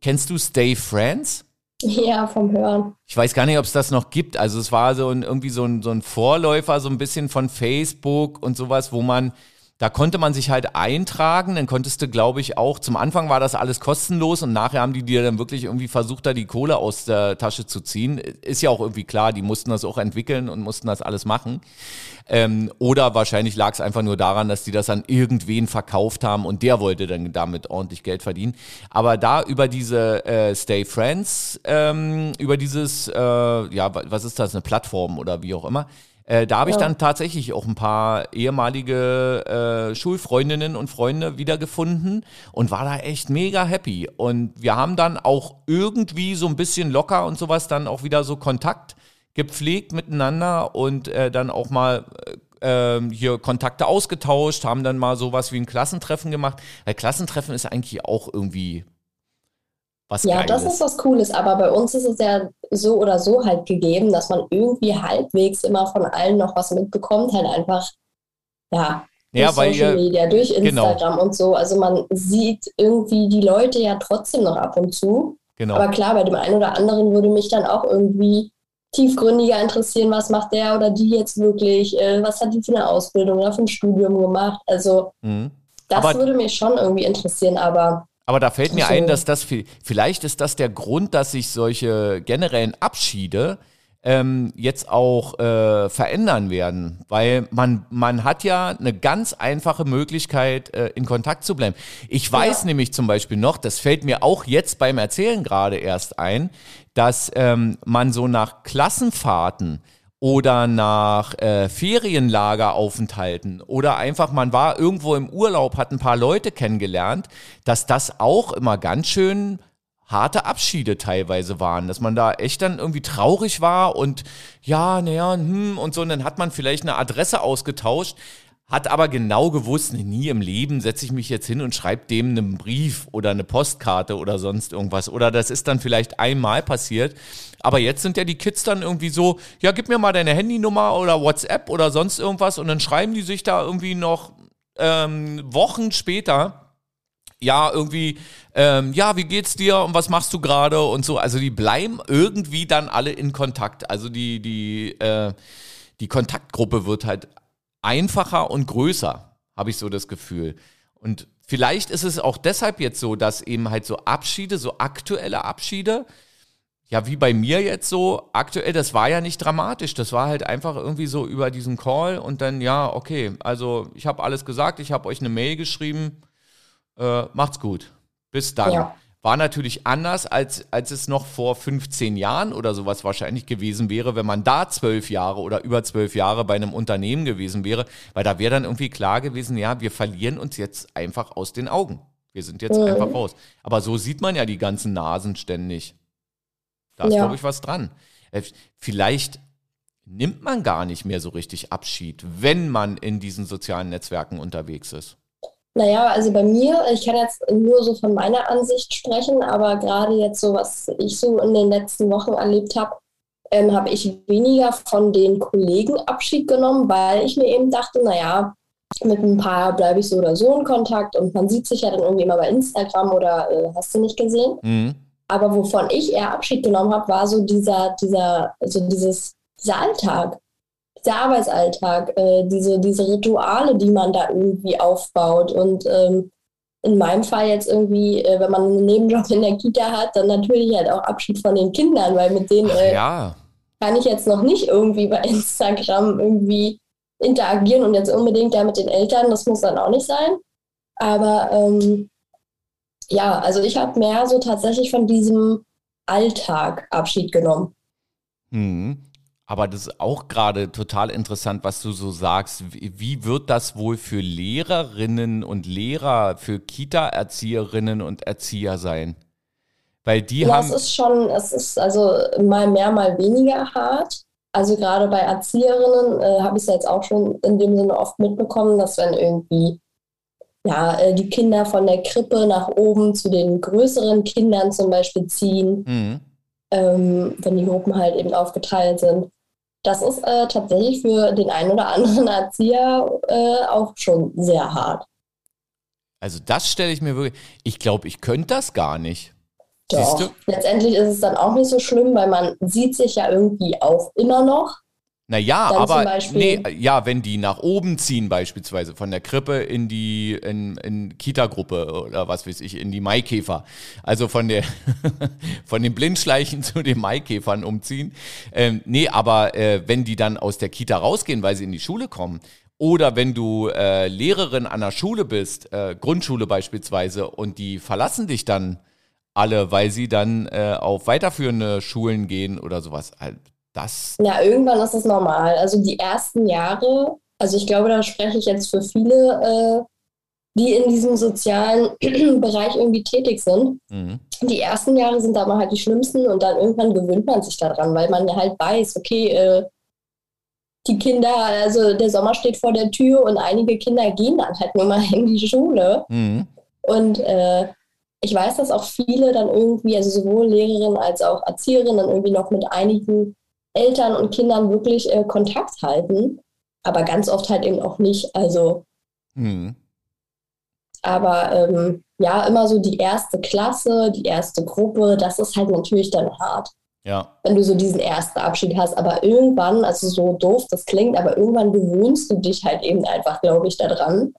kennst du Stay Friends? Ja, vom Hören. Ich weiß gar nicht, ob es das noch gibt. Also es war so ein, irgendwie so ein, so ein Vorläufer, so ein bisschen von Facebook und sowas, wo man da konnte man sich halt eintragen, dann konntest du, glaube ich, auch, zum Anfang war das alles kostenlos und nachher haben die dir dann wirklich irgendwie versucht, da die Kohle aus der Tasche zu ziehen. Ist ja auch irgendwie klar, die mussten das auch entwickeln und mussten das alles machen. Ähm, oder wahrscheinlich lag es einfach nur daran, dass die das an irgendwen verkauft haben und der wollte dann damit ordentlich Geld verdienen. Aber da über diese äh, Stay Friends, ähm, über dieses, äh, ja, was ist das, eine Plattform oder wie auch immer, äh, da habe ich ja. dann tatsächlich auch ein paar ehemalige äh, Schulfreundinnen und Freunde wiedergefunden und war da echt mega happy. Und wir haben dann auch irgendwie so ein bisschen locker und sowas dann auch wieder so Kontakt gepflegt miteinander und äh, dann auch mal äh, ähm, hier Kontakte ausgetauscht, haben dann mal sowas wie ein Klassentreffen gemacht. Weil Klassentreffen ist eigentlich auch irgendwie was ja, Geiles. das ist was Cooles, aber bei uns ist es ja so oder so halt gegeben, dass man irgendwie halbwegs immer von allen noch was mitbekommt, halt einfach, ja, ja, durch Social ihr, Media, durch genau. Instagram genau. und so. Also man sieht irgendwie die Leute ja trotzdem noch ab und zu. Genau. Aber klar, bei dem einen oder anderen würde mich dann auch irgendwie tiefgründiger interessieren, was macht der oder die jetzt wirklich, äh, was hat die für eine Ausbildung oder für ein Studium gemacht. Also mhm. das aber, würde mich schon irgendwie interessieren, aber aber da fällt mir ein, dass das vielleicht ist das der Grund, dass sich solche generellen Abschiede ähm, jetzt auch äh, verändern werden, weil man man hat ja eine ganz einfache Möglichkeit äh, in Kontakt zu bleiben. Ich weiß ja. nämlich zum Beispiel noch, das fällt mir auch jetzt beim Erzählen gerade erst ein, dass ähm, man so nach Klassenfahrten oder nach äh, Ferienlageraufenthalten oder einfach man war irgendwo im Urlaub, hat ein paar Leute kennengelernt, dass das auch immer ganz schön harte Abschiede teilweise waren, dass man da echt dann irgendwie traurig war und ja, naja, hm, und so, und dann hat man vielleicht eine Adresse ausgetauscht, hat aber genau gewusst, nie im Leben setze ich mich jetzt hin und schreibe dem einen Brief oder eine Postkarte oder sonst irgendwas. Oder das ist dann vielleicht einmal passiert. Aber jetzt sind ja die Kids dann irgendwie so, ja, gib mir mal deine Handynummer oder WhatsApp oder sonst irgendwas und dann schreiben die sich da irgendwie noch ähm, Wochen später ja, irgendwie, ähm, ja, wie geht's dir und was machst du gerade und so. Also die bleiben irgendwie dann alle in Kontakt. Also die, die, äh, die Kontaktgruppe wird halt einfacher und größer, habe ich so das Gefühl. Und vielleicht ist es auch deshalb jetzt so, dass eben halt so Abschiede, so aktuelle Abschiede, ja, wie bei mir jetzt so, aktuell, das war ja nicht dramatisch. Das war halt einfach irgendwie so über diesen Call und dann, ja, okay, also ich habe alles gesagt, ich habe euch eine Mail geschrieben, äh, macht's gut. Bis dann. Ja. War natürlich anders, als, als es noch vor 15 Jahren oder sowas wahrscheinlich gewesen wäre, wenn man da zwölf Jahre oder über zwölf Jahre bei einem Unternehmen gewesen wäre, weil da wäre dann irgendwie klar gewesen, ja, wir verlieren uns jetzt einfach aus den Augen. Wir sind jetzt mhm. einfach raus. Aber so sieht man ja die ganzen Nasen ständig. Da ist, ja. glaube ich, was dran. Äh, vielleicht nimmt man gar nicht mehr so richtig Abschied, wenn man in diesen sozialen Netzwerken unterwegs ist. Naja, also bei mir, ich kann jetzt nur so von meiner Ansicht sprechen, aber gerade jetzt so, was ich so in den letzten Wochen erlebt habe, ähm, habe ich weniger von den Kollegen Abschied genommen, weil ich mir eben dachte, naja, mit ein paar bleibe ich so oder so in Kontakt und man sieht sich ja dann irgendwie immer bei Instagram oder äh, hast du nicht gesehen. Mhm. Aber wovon ich eher Abschied genommen habe, war so dieser, dieser, also dieses, dieser Alltag der Arbeitsalltag, äh, diese, diese Rituale, die man da irgendwie aufbaut. Und ähm, in meinem Fall jetzt irgendwie, äh, wenn man einen Nebenjob in der Kita hat, dann natürlich halt auch Abschied von den Kindern, weil mit denen äh, ja. kann ich jetzt noch nicht irgendwie bei Instagram irgendwie interagieren und jetzt unbedingt da mit den Eltern, das muss dann auch nicht sein. Aber ähm, ja, also ich habe mehr so tatsächlich von diesem Alltag Abschied genommen. Mhm. Aber das ist auch gerade total interessant, was du so sagst. Wie wird das wohl für Lehrerinnen und Lehrer, für Kita-Erzieherinnen und Erzieher sein? Weil die ja, haben. Es ist schon, es ist also mal mehr, mal weniger hart. Also gerade bei Erzieherinnen äh, habe ich es jetzt auch schon in dem Sinne oft mitbekommen, dass wenn irgendwie ja, äh, die Kinder von der Krippe nach oben zu den größeren Kindern zum Beispiel ziehen, mhm. ähm, wenn die Gruppen halt eben aufgeteilt sind, das ist äh, tatsächlich für den einen oder anderen Erzieher äh, auch schon sehr hart. Also das stelle ich mir wirklich, ich glaube, ich könnte das gar nicht. Doch. Letztendlich ist es dann auch nicht so schlimm, weil man sieht sich ja irgendwie auch immer noch. Naja, Dann aber nee, ja, wenn die nach oben ziehen, beispielsweise von der Krippe in die in, in Kita-Gruppe oder was weiß ich, in die Maikäfer. Also von der von den Blindschleichen zu den Maikäfern umziehen. Ähm, nee, aber äh, wenn die dann aus der Kita rausgehen, weil sie in die Schule kommen, oder wenn du äh, Lehrerin an der Schule bist, äh, Grundschule beispielsweise, und die verlassen dich dann alle, weil sie dann äh, auf weiterführende Schulen gehen oder sowas. Das Ja, irgendwann ist es normal. Also die ersten Jahre, also ich glaube, da spreche ich jetzt für viele, äh, die in diesem sozialen Bereich irgendwie tätig sind. Mhm. Die ersten Jahre sind aber halt die schlimmsten und dann irgendwann gewöhnt man sich daran, weil man halt weiß, okay, äh, die Kinder, also der Sommer steht vor der Tür und einige Kinder gehen dann halt nur mal in die Schule. Mhm. Und äh, ich weiß, dass auch viele dann irgendwie, also sowohl Lehrerinnen als auch Erzieherinnen, dann irgendwie noch mit einigen Eltern und Kindern wirklich äh, Kontakt halten. Aber ganz oft halt eben auch nicht. Also, Mhm. aber ähm, ja, immer so die erste Klasse, die erste Gruppe, das ist halt natürlich dann hart, Ja. wenn du so diesen ersten Abschied hast. Aber irgendwann, also so doof das klingt, aber irgendwann gewöhnst du dich halt eben einfach, glaube ich, daran,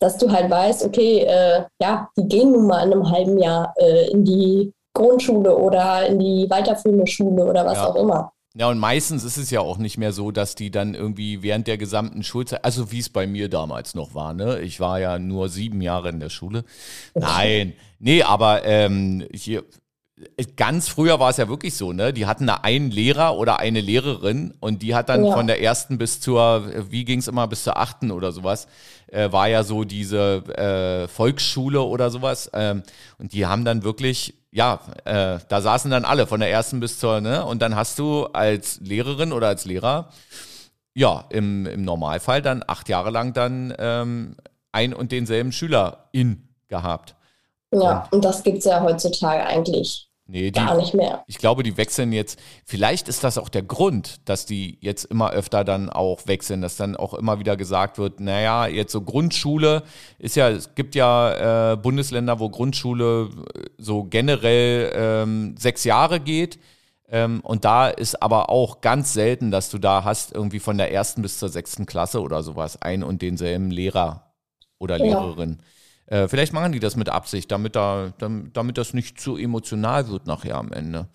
dass du halt weißt, okay, äh, ja, die gehen nun mal in einem halben Jahr äh, in die Grundschule oder in die weiterführende Schule oder was Ja. auch immer. Ja, und meistens ist es ja auch nicht mehr so, dass die dann irgendwie während der gesamten Schulzeit, also wie es bei mir damals noch war, ne? Ich war ja nur sieben Jahre in der Schule. Nein, nee, aber ähm, hier, ganz früher war es ja wirklich so, ne? Die hatten da einen Lehrer oder eine Lehrerin und die hat dann Ja. von der ersten bis zur, wie ging es immer, bis zur achten oder sowas, äh, war ja so diese äh, Volksschule oder sowas. Ähm, und die haben dann wirklich, ja, äh, da saßen dann alle von der ersten bis zur, ne? Und dann hast du als Lehrerin oder als Lehrer, ja, im, im Normalfall dann acht Jahre lang dann ähm, ein und denselben Schüler in gehabt. Ja, und das gibt es ja heutzutage eigentlich Nee, die, gar nicht mehr. ich glaube, die wechseln jetzt. Vielleicht ist das auch der Grund, dass die jetzt immer öfter dann auch wechseln, dass dann auch immer wieder gesagt wird, naja, jetzt so Grundschule ist ja, es gibt ja äh, Bundesländer, wo Grundschule äh, so generell ähm, sechs Jahre geht. Ähm, und da ist aber auch ganz selten, dass du da hast, irgendwie von der ersten bis zur sechsten Klasse oder sowas, ein und denselben Lehrer oder Ja. Lehrerin. Äh, vielleicht machen die das mit Absicht, damit, da, damit, damit das nicht zu emotional wird nachher am Ende.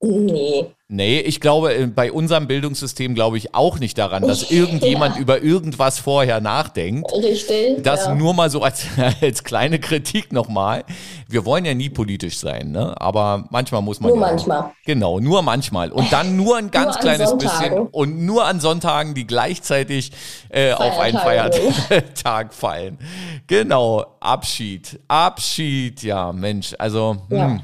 Nee. Nee, ich glaube, äh, bei unserem Bildungssystem glaube ich auch nicht daran, dass irgendjemand Ja. über irgendwas vorher nachdenkt. Richtig. Das ja. nur mal so als, als kleine Kritik nochmal. Wir wollen ja nie politisch sein, ne? Aber manchmal muss man. Nur ja auch- manchmal. Genau, nur manchmal. Und dann nur ein ganz an kleines bisschen. Und nur an Sonntagen, die gleichzeitig äh, auf einen Feiertag fallen. Genau, Abschied. Abschied, ja, Mensch. Also, hm,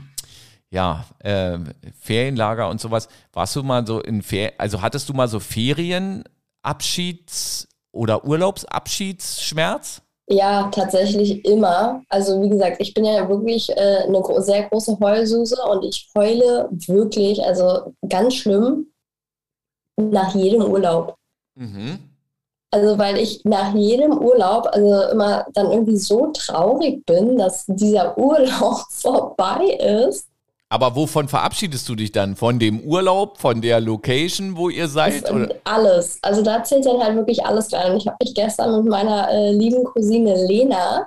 Ja. ähm, Ferienlager und sowas. Warst du mal so in Ferien, also hattest du mal so Ferienabschieds- oder Urlaubsabschiedsschmerz? Ja, tatsächlich immer. Also wie gesagt, ich bin ja wirklich äh, eine gro sehr große Heulsuse und ich heule wirklich, also ganz schlimm, nach jedem Urlaub. Mhm. Also weil ich nach jedem Urlaub also immer dann irgendwie so traurig bin, dass dieser Urlaub vorbei ist. Aber wovon verabschiedest du dich dann? Von dem Urlaub, von der Location, wo ihr seid? Alles. Also da zählt dann halt wirklich alles rein. Und ich habe mich gestern mit meiner äh, lieben Cousine Lena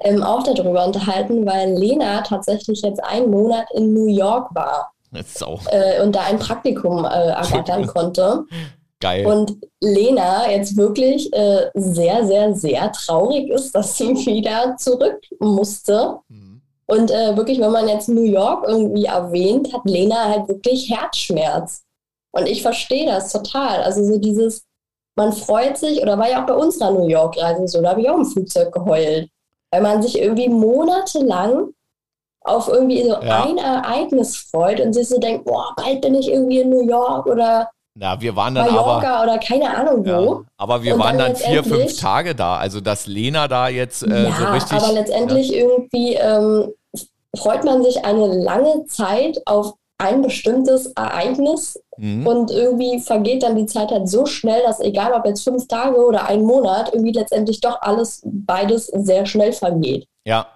ähm, auch darüber unterhalten, weil Lena tatsächlich jetzt einen Monat in New York war. Das ist auch äh, und da ein Praktikum äh, ergattern konnte. geil. Und Lena jetzt wirklich äh, sehr, sehr, sehr traurig ist, dass sie wieder zurück musste. Mhm. Und äh, wirklich, wenn man jetzt New York irgendwie erwähnt, hat Lena halt wirklich Herzschmerz. Und ich verstehe das total. Also so dieses, man freut sich, oder war ja auch bei unserer New York-Reise so, da habe ich auch im Flugzeug geheult. Weil man sich irgendwie monatelang auf irgendwie so Ja. ein Ereignis freut und sich so denkt, boah, bald bin ich irgendwie in New York oder Na, wir waren dann aber. Mallorca oder keine Ahnung Ja, wo. aber wir Und waren dann dann vier, fünf Tage da. Also, dass Lena da jetzt äh, ja, so richtig. aber letztendlich irgendwie ähm, freut man sich eine lange Zeit auf ein bestimmtes Ereignis Mhm. und irgendwie vergeht dann die Zeit halt so schnell, dass egal ob jetzt fünf Tage oder ein Monat, irgendwie letztendlich doch alles beides sehr schnell vergeht. Ja.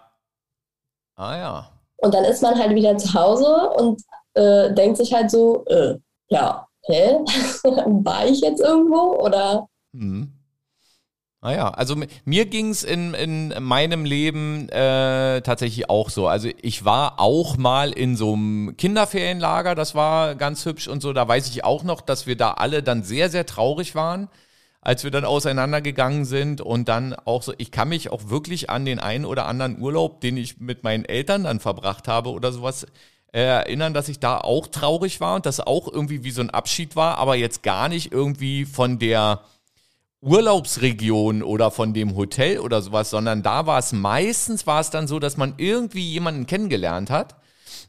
Ah ja. Und dann ist man halt wieder zu Hause und äh, denkt sich halt so, äh, ja, hä, war ich jetzt irgendwo oder? Mhm. Naja, also mir ging es in, in meinem Leben äh, tatsächlich auch so. Also ich war auch mal in so einem Kinderferienlager, das war ganz hübsch und so. Da weiß ich auch noch, dass wir da alle dann sehr, sehr traurig waren, als wir dann auseinandergegangen sind. Und dann auch so, ich kann mich auch wirklich an den einen oder anderen Urlaub, den ich mit meinen Eltern dann verbracht habe oder sowas, erinnern, dass ich da auch traurig war und das auch irgendwie wie so ein Abschied war, aber jetzt gar nicht irgendwie von der Urlaubsregion oder von dem Hotel oder sowas, sondern da war es meistens war es dann so, dass man irgendwie jemanden kennengelernt hat.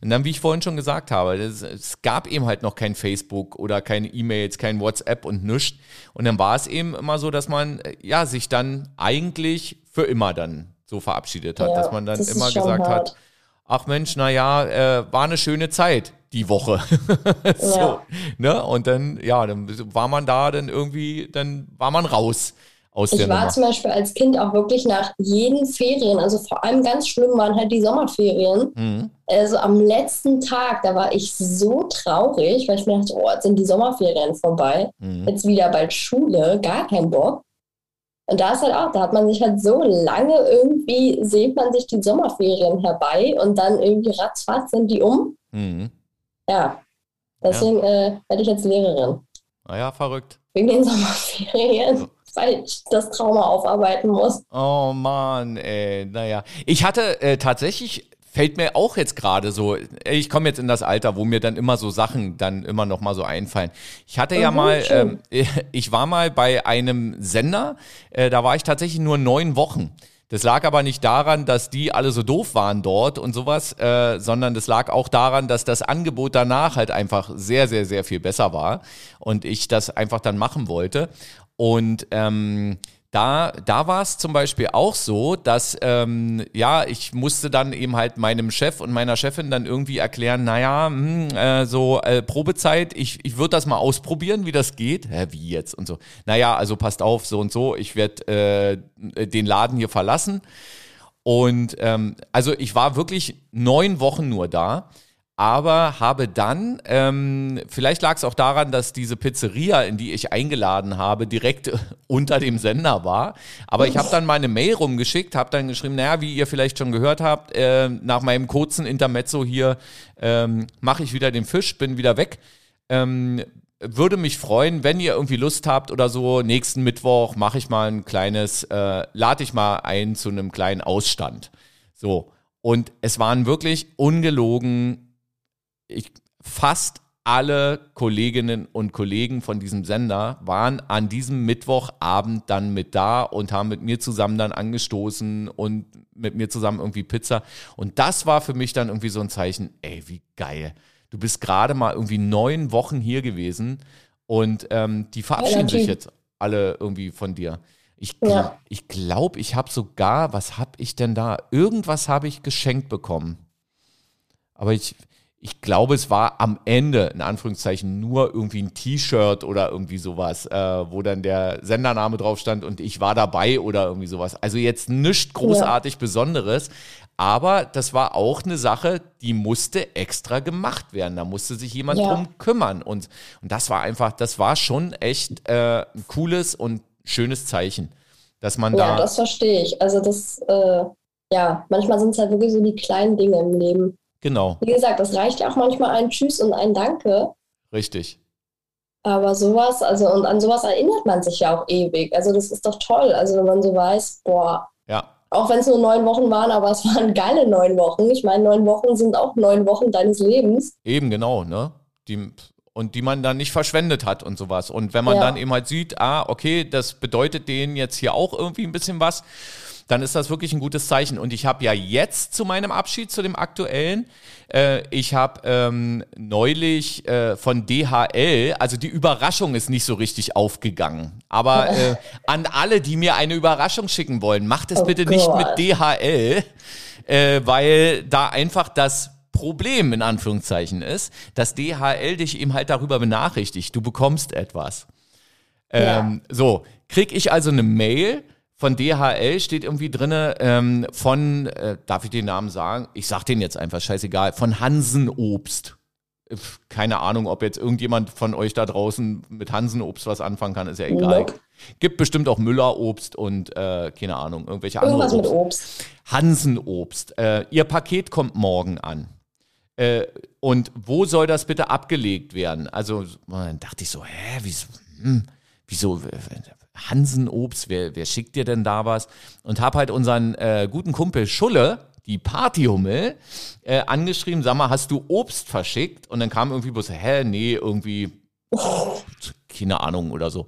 Und dann, wie ich vorhin schon gesagt habe, das, es gab eben halt noch kein Facebook oder keine E-Mails, kein WhatsApp und nichts. Und dann war es eben immer so, dass man ja sich dann eigentlich für immer dann so verabschiedet hat, ja, dass man dann immer gesagt hart. hat, ach Mensch, naja, äh, war eine schöne Zeit die Woche. so, ja. ne? Und dann, ja, dann war man da, dann irgendwie, dann war man raus. Aus ich der war Nummer. zum Beispiel als Kind auch wirklich nach jeden Ferien, also vor allem ganz schlimm waren halt die Sommerferien. Mhm. Also am letzten Tag, da war ich so traurig, weil ich mir dachte, oh, jetzt sind die Sommerferien vorbei. Mhm. Jetzt wieder bald Schule, gar kein Bock. Und da ist halt auch, da hat man sich halt so lange irgendwie, sehnt man sich die Sommerferien herbei und dann irgendwie ratzfatz sind die um. Mhm. Ja, deswegen ja. Äh, werde ich jetzt Lehrerin. Naja, verrückt. Wegen den Sommerferien. weil ich das Trauma aufarbeiten muss. Oh Mann, ey, naja. Ich hatte äh, tatsächlich, fällt mir auch jetzt gerade so, ich komme jetzt in das Alter, wo mir dann immer so Sachen dann immer noch mal so einfallen. Ich hatte mhm, ja mal, ähm, ich war mal bei einem Sender, äh, da war ich tatsächlich nur neun Wochen. Das lag aber nicht daran, dass die alle so doof waren dort und sowas, äh, sondern das lag auch daran, dass das Angebot danach halt einfach sehr, sehr, sehr viel besser war und ich das einfach dann machen wollte. Und ähm, da, da war es zum Beispiel auch so, dass ähm, ja, ich musste dann eben halt meinem Chef und meiner Chefin dann irgendwie erklären, naja, mh, hm, äh, so äh, Probezeit, ich, ich würde das mal ausprobieren, wie das geht. Hä, wie jetzt? Und so. Naja, also passt auf, so und so, ich werde äh, den Laden hier verlassen. Und ähm, also ich war wirklich neun Wochen nur da aber habe dann, ähm, vielleicht lag es auch daran, dass diese Pizzeria, in die ich eingeladen habe, direkt unter dem Sender war. Aber ich habe dann meine Mail rumgeschickt, habe dann geschrieben, naja, wie ihr vielleicht schon gehört habt, äh, nach meinem kurzen Intermezzo hier ähm, mache ich wieder den Fisch, bin wieder weg. Ähm, würde mich freuen, wenn ihr irgendwie Lust habt oder so. Nächsten Mittwoch mache ich mal ein kleines, äh, lade ich mal ein zu einem kleinen Ausstand. So. Und es waren wirklich ungelogen ich, fast alle Kolleginnen und Kollegen von diesem Sender waren an diesem Mittwochabend dann mit da und haben mit mir zusammen dann angestoßen und mit mir zusammen irgendwie Pizza. Und das war für mich dann irgendwie so ein Zeichen, ey, wie geil. Du bist gerade mal irgendwie neun Wochen hier gewesen und ähm, die verabschieden sich jetzt alle irgendwie von dir. Ich, ja. ich glaube, ich habe sogar, was habe ich denn da? Irgendwas habe ich geschenkt bekommen. Aber ich, ich glaube, es war am Ende, in Anführungszeichen, nur irgendwie ein T-Shirt oder irgendwie sowas, äh, wo dann der Sendername drauf stand und ich war dabei oder irgendwie sowas. Also jetzt nichts großartig ja. Besonderes, aber das war auch eine Sache, die musste extra gemacht werden. Da musste sich jemand ja. drum kümmern. Und, und das war einfach, das war schon echt äh, ein cooles und schönes Zeichen, dass man ja, da. Ja, das verstehe ich. Also das, äh, ja, manchmal sind es halt wirklich so die kleinen Dinge im Leben Genau. Wie gesagt, das reicht ja auch manchmal ein Tschüss und ein Danke. Richtig. Aber sowas, also und an sowas erinnert man sich ja auch ewig. Also das ist doch toll. Also wenn man so weiß, boah, ja. auch wenn es nur neun Wochen waren, aber es waren geile neun Wochen. Ich meine, neun Wochen sind auch neun Wochen deines Lebens. Eben, genau, ne? Die, und die man dann nicht verschwendet hat und sowas. Und wenn man ja. dann eben halt sieht, ah, okay, das bedeutet denen jetzt hier auch irgendwie ein bisschen was dann ist das wirklich ein gutes Zeichen. Und ich habe ja jetzt zu meinem Abschied, zu dem aktuellen, äh, ich habe ähm, neulich äh, von DHL, also die Überraschung ist nicht so richtig aufgegangen. Aber äh, an alle, die mir eine Überraschung schicken wollen, macht es oh bitte Gott. nicht mit DHL, äh, weil da einfach das Problem in Anführungszeichen ist, dass DHL dich eben halt darüber benachrichtigt, du bekommst etwas. Ähm, ja. So, krieg ich also eine Mail, von DHL steht irgendwie drinne ähm, von, äh, darf ich den Namen sagen? Ich sag den jetzt einfach, scheißegal, von Hansen Obst. keine Ahnung, ob jetzt irgendjemand von euch da draußen mit Hansenobst was anfangen kann, ist ja egal. Nope. Gibt bestimmt auch Müllerobst und äh, keine Ahnung, irgendwelche andere Irgendwas mit Obst. Obst. Hansenobst. Äh, ihr Paket kommt morgen an. Äh, und wo soll das bitte abgelegt werden? Also, dann dachte ich so, hä, wieso, hm, wieso Hansenobst, wer, wer schickt dir denn da was? Und habe halt unseren äh, guten Kumpel Schulle, die Partyhummel, äh, angeschrieben, sag mal, hast du Obst verschickt? Und dann kam irgendwie bloß, hä, nee, irgendwie, keine Ahnung oder so.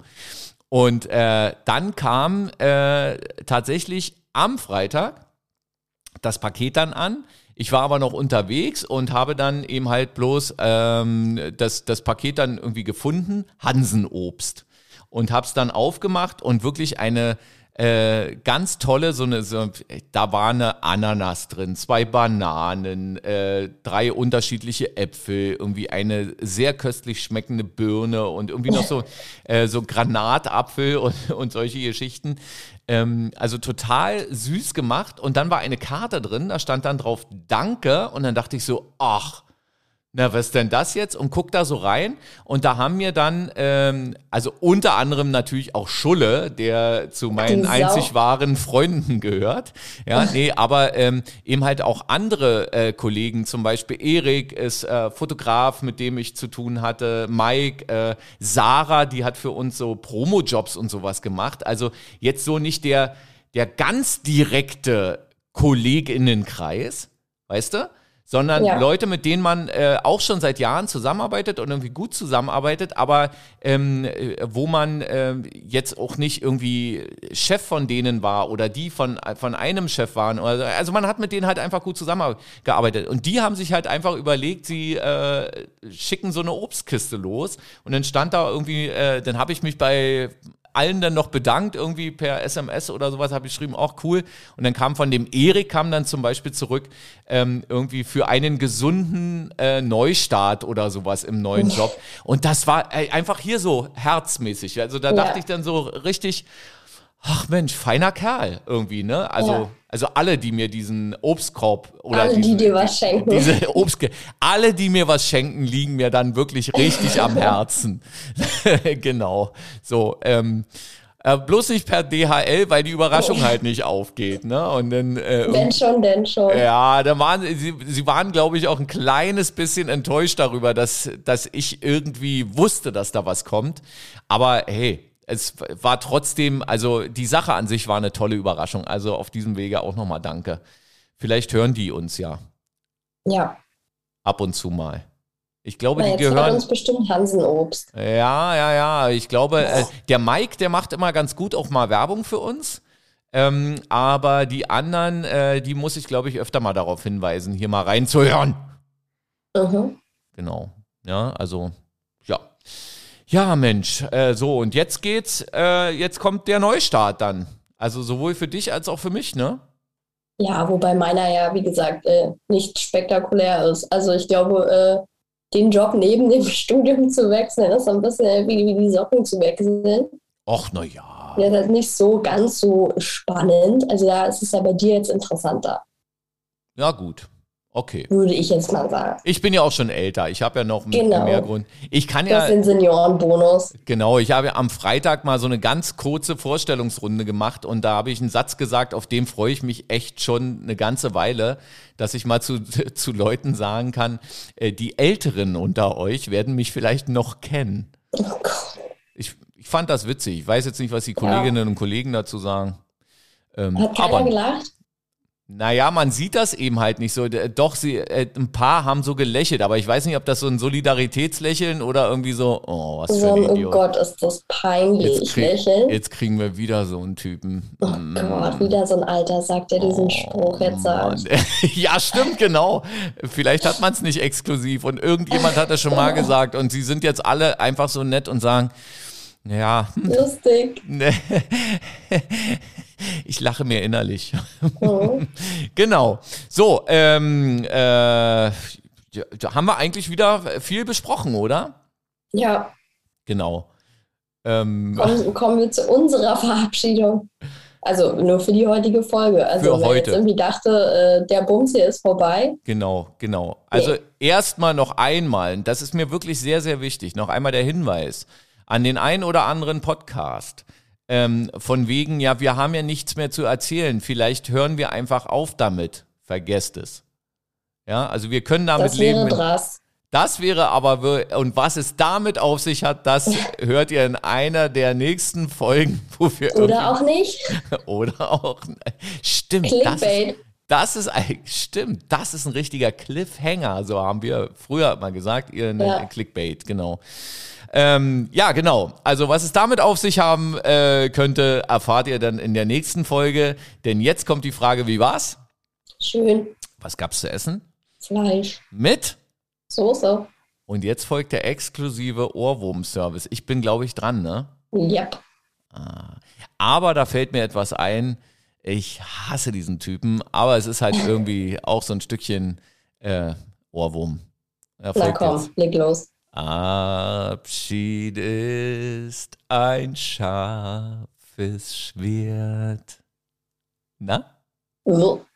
Und äh, dann kam äh, tatsächlich am Freitag das Paket dann an. Ich war aber noch unterwegs und habe dann eben halt bloß ähm, das, das Paket dann irgendwie gefunden, Hansenobst. Und habe es dann aufgemacht und wirklich eine äh, ganz tolle, so eine, so, da war eine Ananas drin, zwei Bananen, äh, drei unterschiedliche Äpfel, irgendwie eine sehr köstlich schmeckende Birne und irgendwie noch so, äh, so Granatapfel und, und solche Geschichten. Ähm, also total süß gemacht. Und dann war eine Karte drin, da stand dann drauf Danke. Und dann dachte ich so, ach, na, was denn das jetzt? Und guck da so rein. Und da haben mir dann, ähm, also unter anderem natürlich auch Schulle, der zu meinen einzig wahren Freunden gehört. Ja, nee, aber ähm, eben halt auch andere äh, Kollegen, zum Beispiel Erik ist äh, Fotograf, mit dem ich zu tun hatte, Mike, äh, Sarah, die hat für uns so Promo-Jobs und sowas gemacht. Also jetzt so nicht der, der ganz direkte KollegInnenkreis, weißt du? Sondern Ja. Leute, mit denen man äh, auch schon seit Jahren zusammenarbeitet und irgendwie gut zusammenarbeitet, aber ähm, äh, wo man ähm, jetzt auch nicht irgendwie Chef von denen war oder die von, von einem Chef waren. Oder, so. also man hat mit denen halt einfach gut zusammengearbeitet. Und die haben sich halt einfach überlegt, sie äh, schicken so eine Obstkiste los. Und dann stand da irgendwie, äh, dann habe ich mich bei allen dann noch bedankt, irgendwie per SMS oder sowas, habe ich geschrieben, auch cool. Und dann kam von dem Erik, kam dann zum Beispiel zurück, ähm, irgendwie für einen gesunden äh, Neustart oder sowas im neuen Job. Und das war ey, einfach hier so herzmäßig. Also da Ja. dachte ich dann so richtig, ach Mensch, feiner Kerl irgendwie, ne? Also, Ja. also alle, die mir diesen Obstkorb oder Alle, die diesen, dir was schenken. Diese Obst, alle, die mir was schenken, liegen mir dann wirklich richtig am Herzen. genau. So, ähm, äh, bloß nicht per DHL, weil die Überraschung halt nicht aufgeht, ne? Und dann äh, Wenn schon, denn schon. ja, da waren sie, sie waren, glaube ich, auch ein kleines bisschen enttäuscht darüber, dass, dass ich irgendwie wusste, dass da was kommt. Aber hey, es war trotzdem, also die Sache an sich war eine tolle Überraschung. Also auf diesem Wege auch nochmal danke. Vielleicht hören die uns ja Ja. ab und zu mal. Ich glaube, die gehören. uns bestimmt Hansenobst. Ja, ja, ja. Ich glaube, äh, der Mike, der macht immer ganz gut auch mal Werbung für uns. Ähm, aber die anderen, äh, die muss ich, glaube ich, öfter mal darauf hinweisen, hier mal reinzuhören. Mhm. Genau. Ja, also, ja. Ja, Mensch. Äh, so, und jetzt geht's, äh, jetzt kommt der Neustart dann. Also sowohl für dich als auch für mich, ne? Ja, wobei meiner ja, wie gesagt, äh, nicht spektakulär ist. Also ich glaube, äh, den Job neben dem Studium zu wechseln, ist so ein bisschen wie, wie die Socken zu wechseln. Och, na ja. Ja, das ist nicht so ganz so spannend. Also da ist es ja bei dir jetzt interessanter, Ja, gut. Okay. würde ich jetzt mal sagen. Ich bin ja auch schon älter. Ich habe ja noch Genau. mehr Grund. Ich kann Du ja. hast den Seniorenbonus. Genau, ich habe am Freitag mal so eine ganz kurze Vorstellungsrunde gemacht und da habe ich einen Satz gesagt, auf den freue ich mich echt schon eine ganze Weile, dass ich mal zu, zu Leuten sagen kann, äh, die Älteren unter euch werden mich vielleicht noch kennen. Oh Gott. Ich, ich fand das witzig. Ich weiß jetzt nicht, was die Kolleginnen und Kollegen dazu sagen. Ähm, Hat keiner aber gelacht? Naja, man sieht das eben halt nicht so. D- Doch, sie, äh, ein paar haben so gelächelt, aber ich weiß nicht, ob das so ein Solidaritätslächeln oder irgendwie so, oh, was für So ein ein, oh Idiot. Gott, ist das peinlich. Jetzt, krieg, Lächeln. jetzt kriegen wir wieder so einen Typen. Oh Mm. Gott, wieder so ein Alter sagt, der diesen Spruch jetzt sagt. Ja, stimmt, genau. Vielleicht hat man es nicht exklusiv und irgendjemand hat das schon mal gesagt und sie sind jetzt alle einfach so nett und sagen, ja, hm, Lustig. ich lache mir innerlich. Mhm. Genau. So, ähm, äh, haben wir eigentlich wieder viel besprochen, oder? Ja, Genau. Ähm, kommen, kommen wir zu unserer Verabschiedung. Also nur für die heutige Folge. Also Für wer heute. jetzt irgendwie dachte, äh, der Bums hier ist vorbei. Genau, genau. Also erstmal noch einmal, das ist mir wirklich sehr, sehr wichtig, noch einmal der Hinweis an den ein oder anderen Podcast. Ähm, von wegen, ja, wir haben ja nichts mehr zu erzählen. Vielleicht hören wir einfach auf damit. Vergesst es. Ja, also wir können damit Das leben. drass. Das wäre aber, und was es damit auf sich hat, das hört ihr in einer der nächsten Folgen, wo wir Oder auch nicht. oder auch, stimmt, das ist, das ist stimmt, das ist ein richtiger Cliffhanger, so haben wir früher mal gesagt, ihr Ja. Clickbait, genau. Ähm, ja, genau. Also was es damit auf sich haben äh, könnte, erfahrt ihr dann in der nächsten Folge. Denn jetzt kommt die Frage, wie war's? Schön. Was gab's zu essen? Fleisch. Mit? Soße. Und jetzt folgt der exklusive Ohrwurm-Service. Ich bin, glaube ich, dran, ne? Yep. Aber da fällt mir etwas ein. Ich hasse diesen Typen, aber es ist halt irgendwie auch so ein Stückchen äh, Ohrwurm. Na komm, jetzt. leg los. Abschied ist ein scharfes Schwert. Na? So.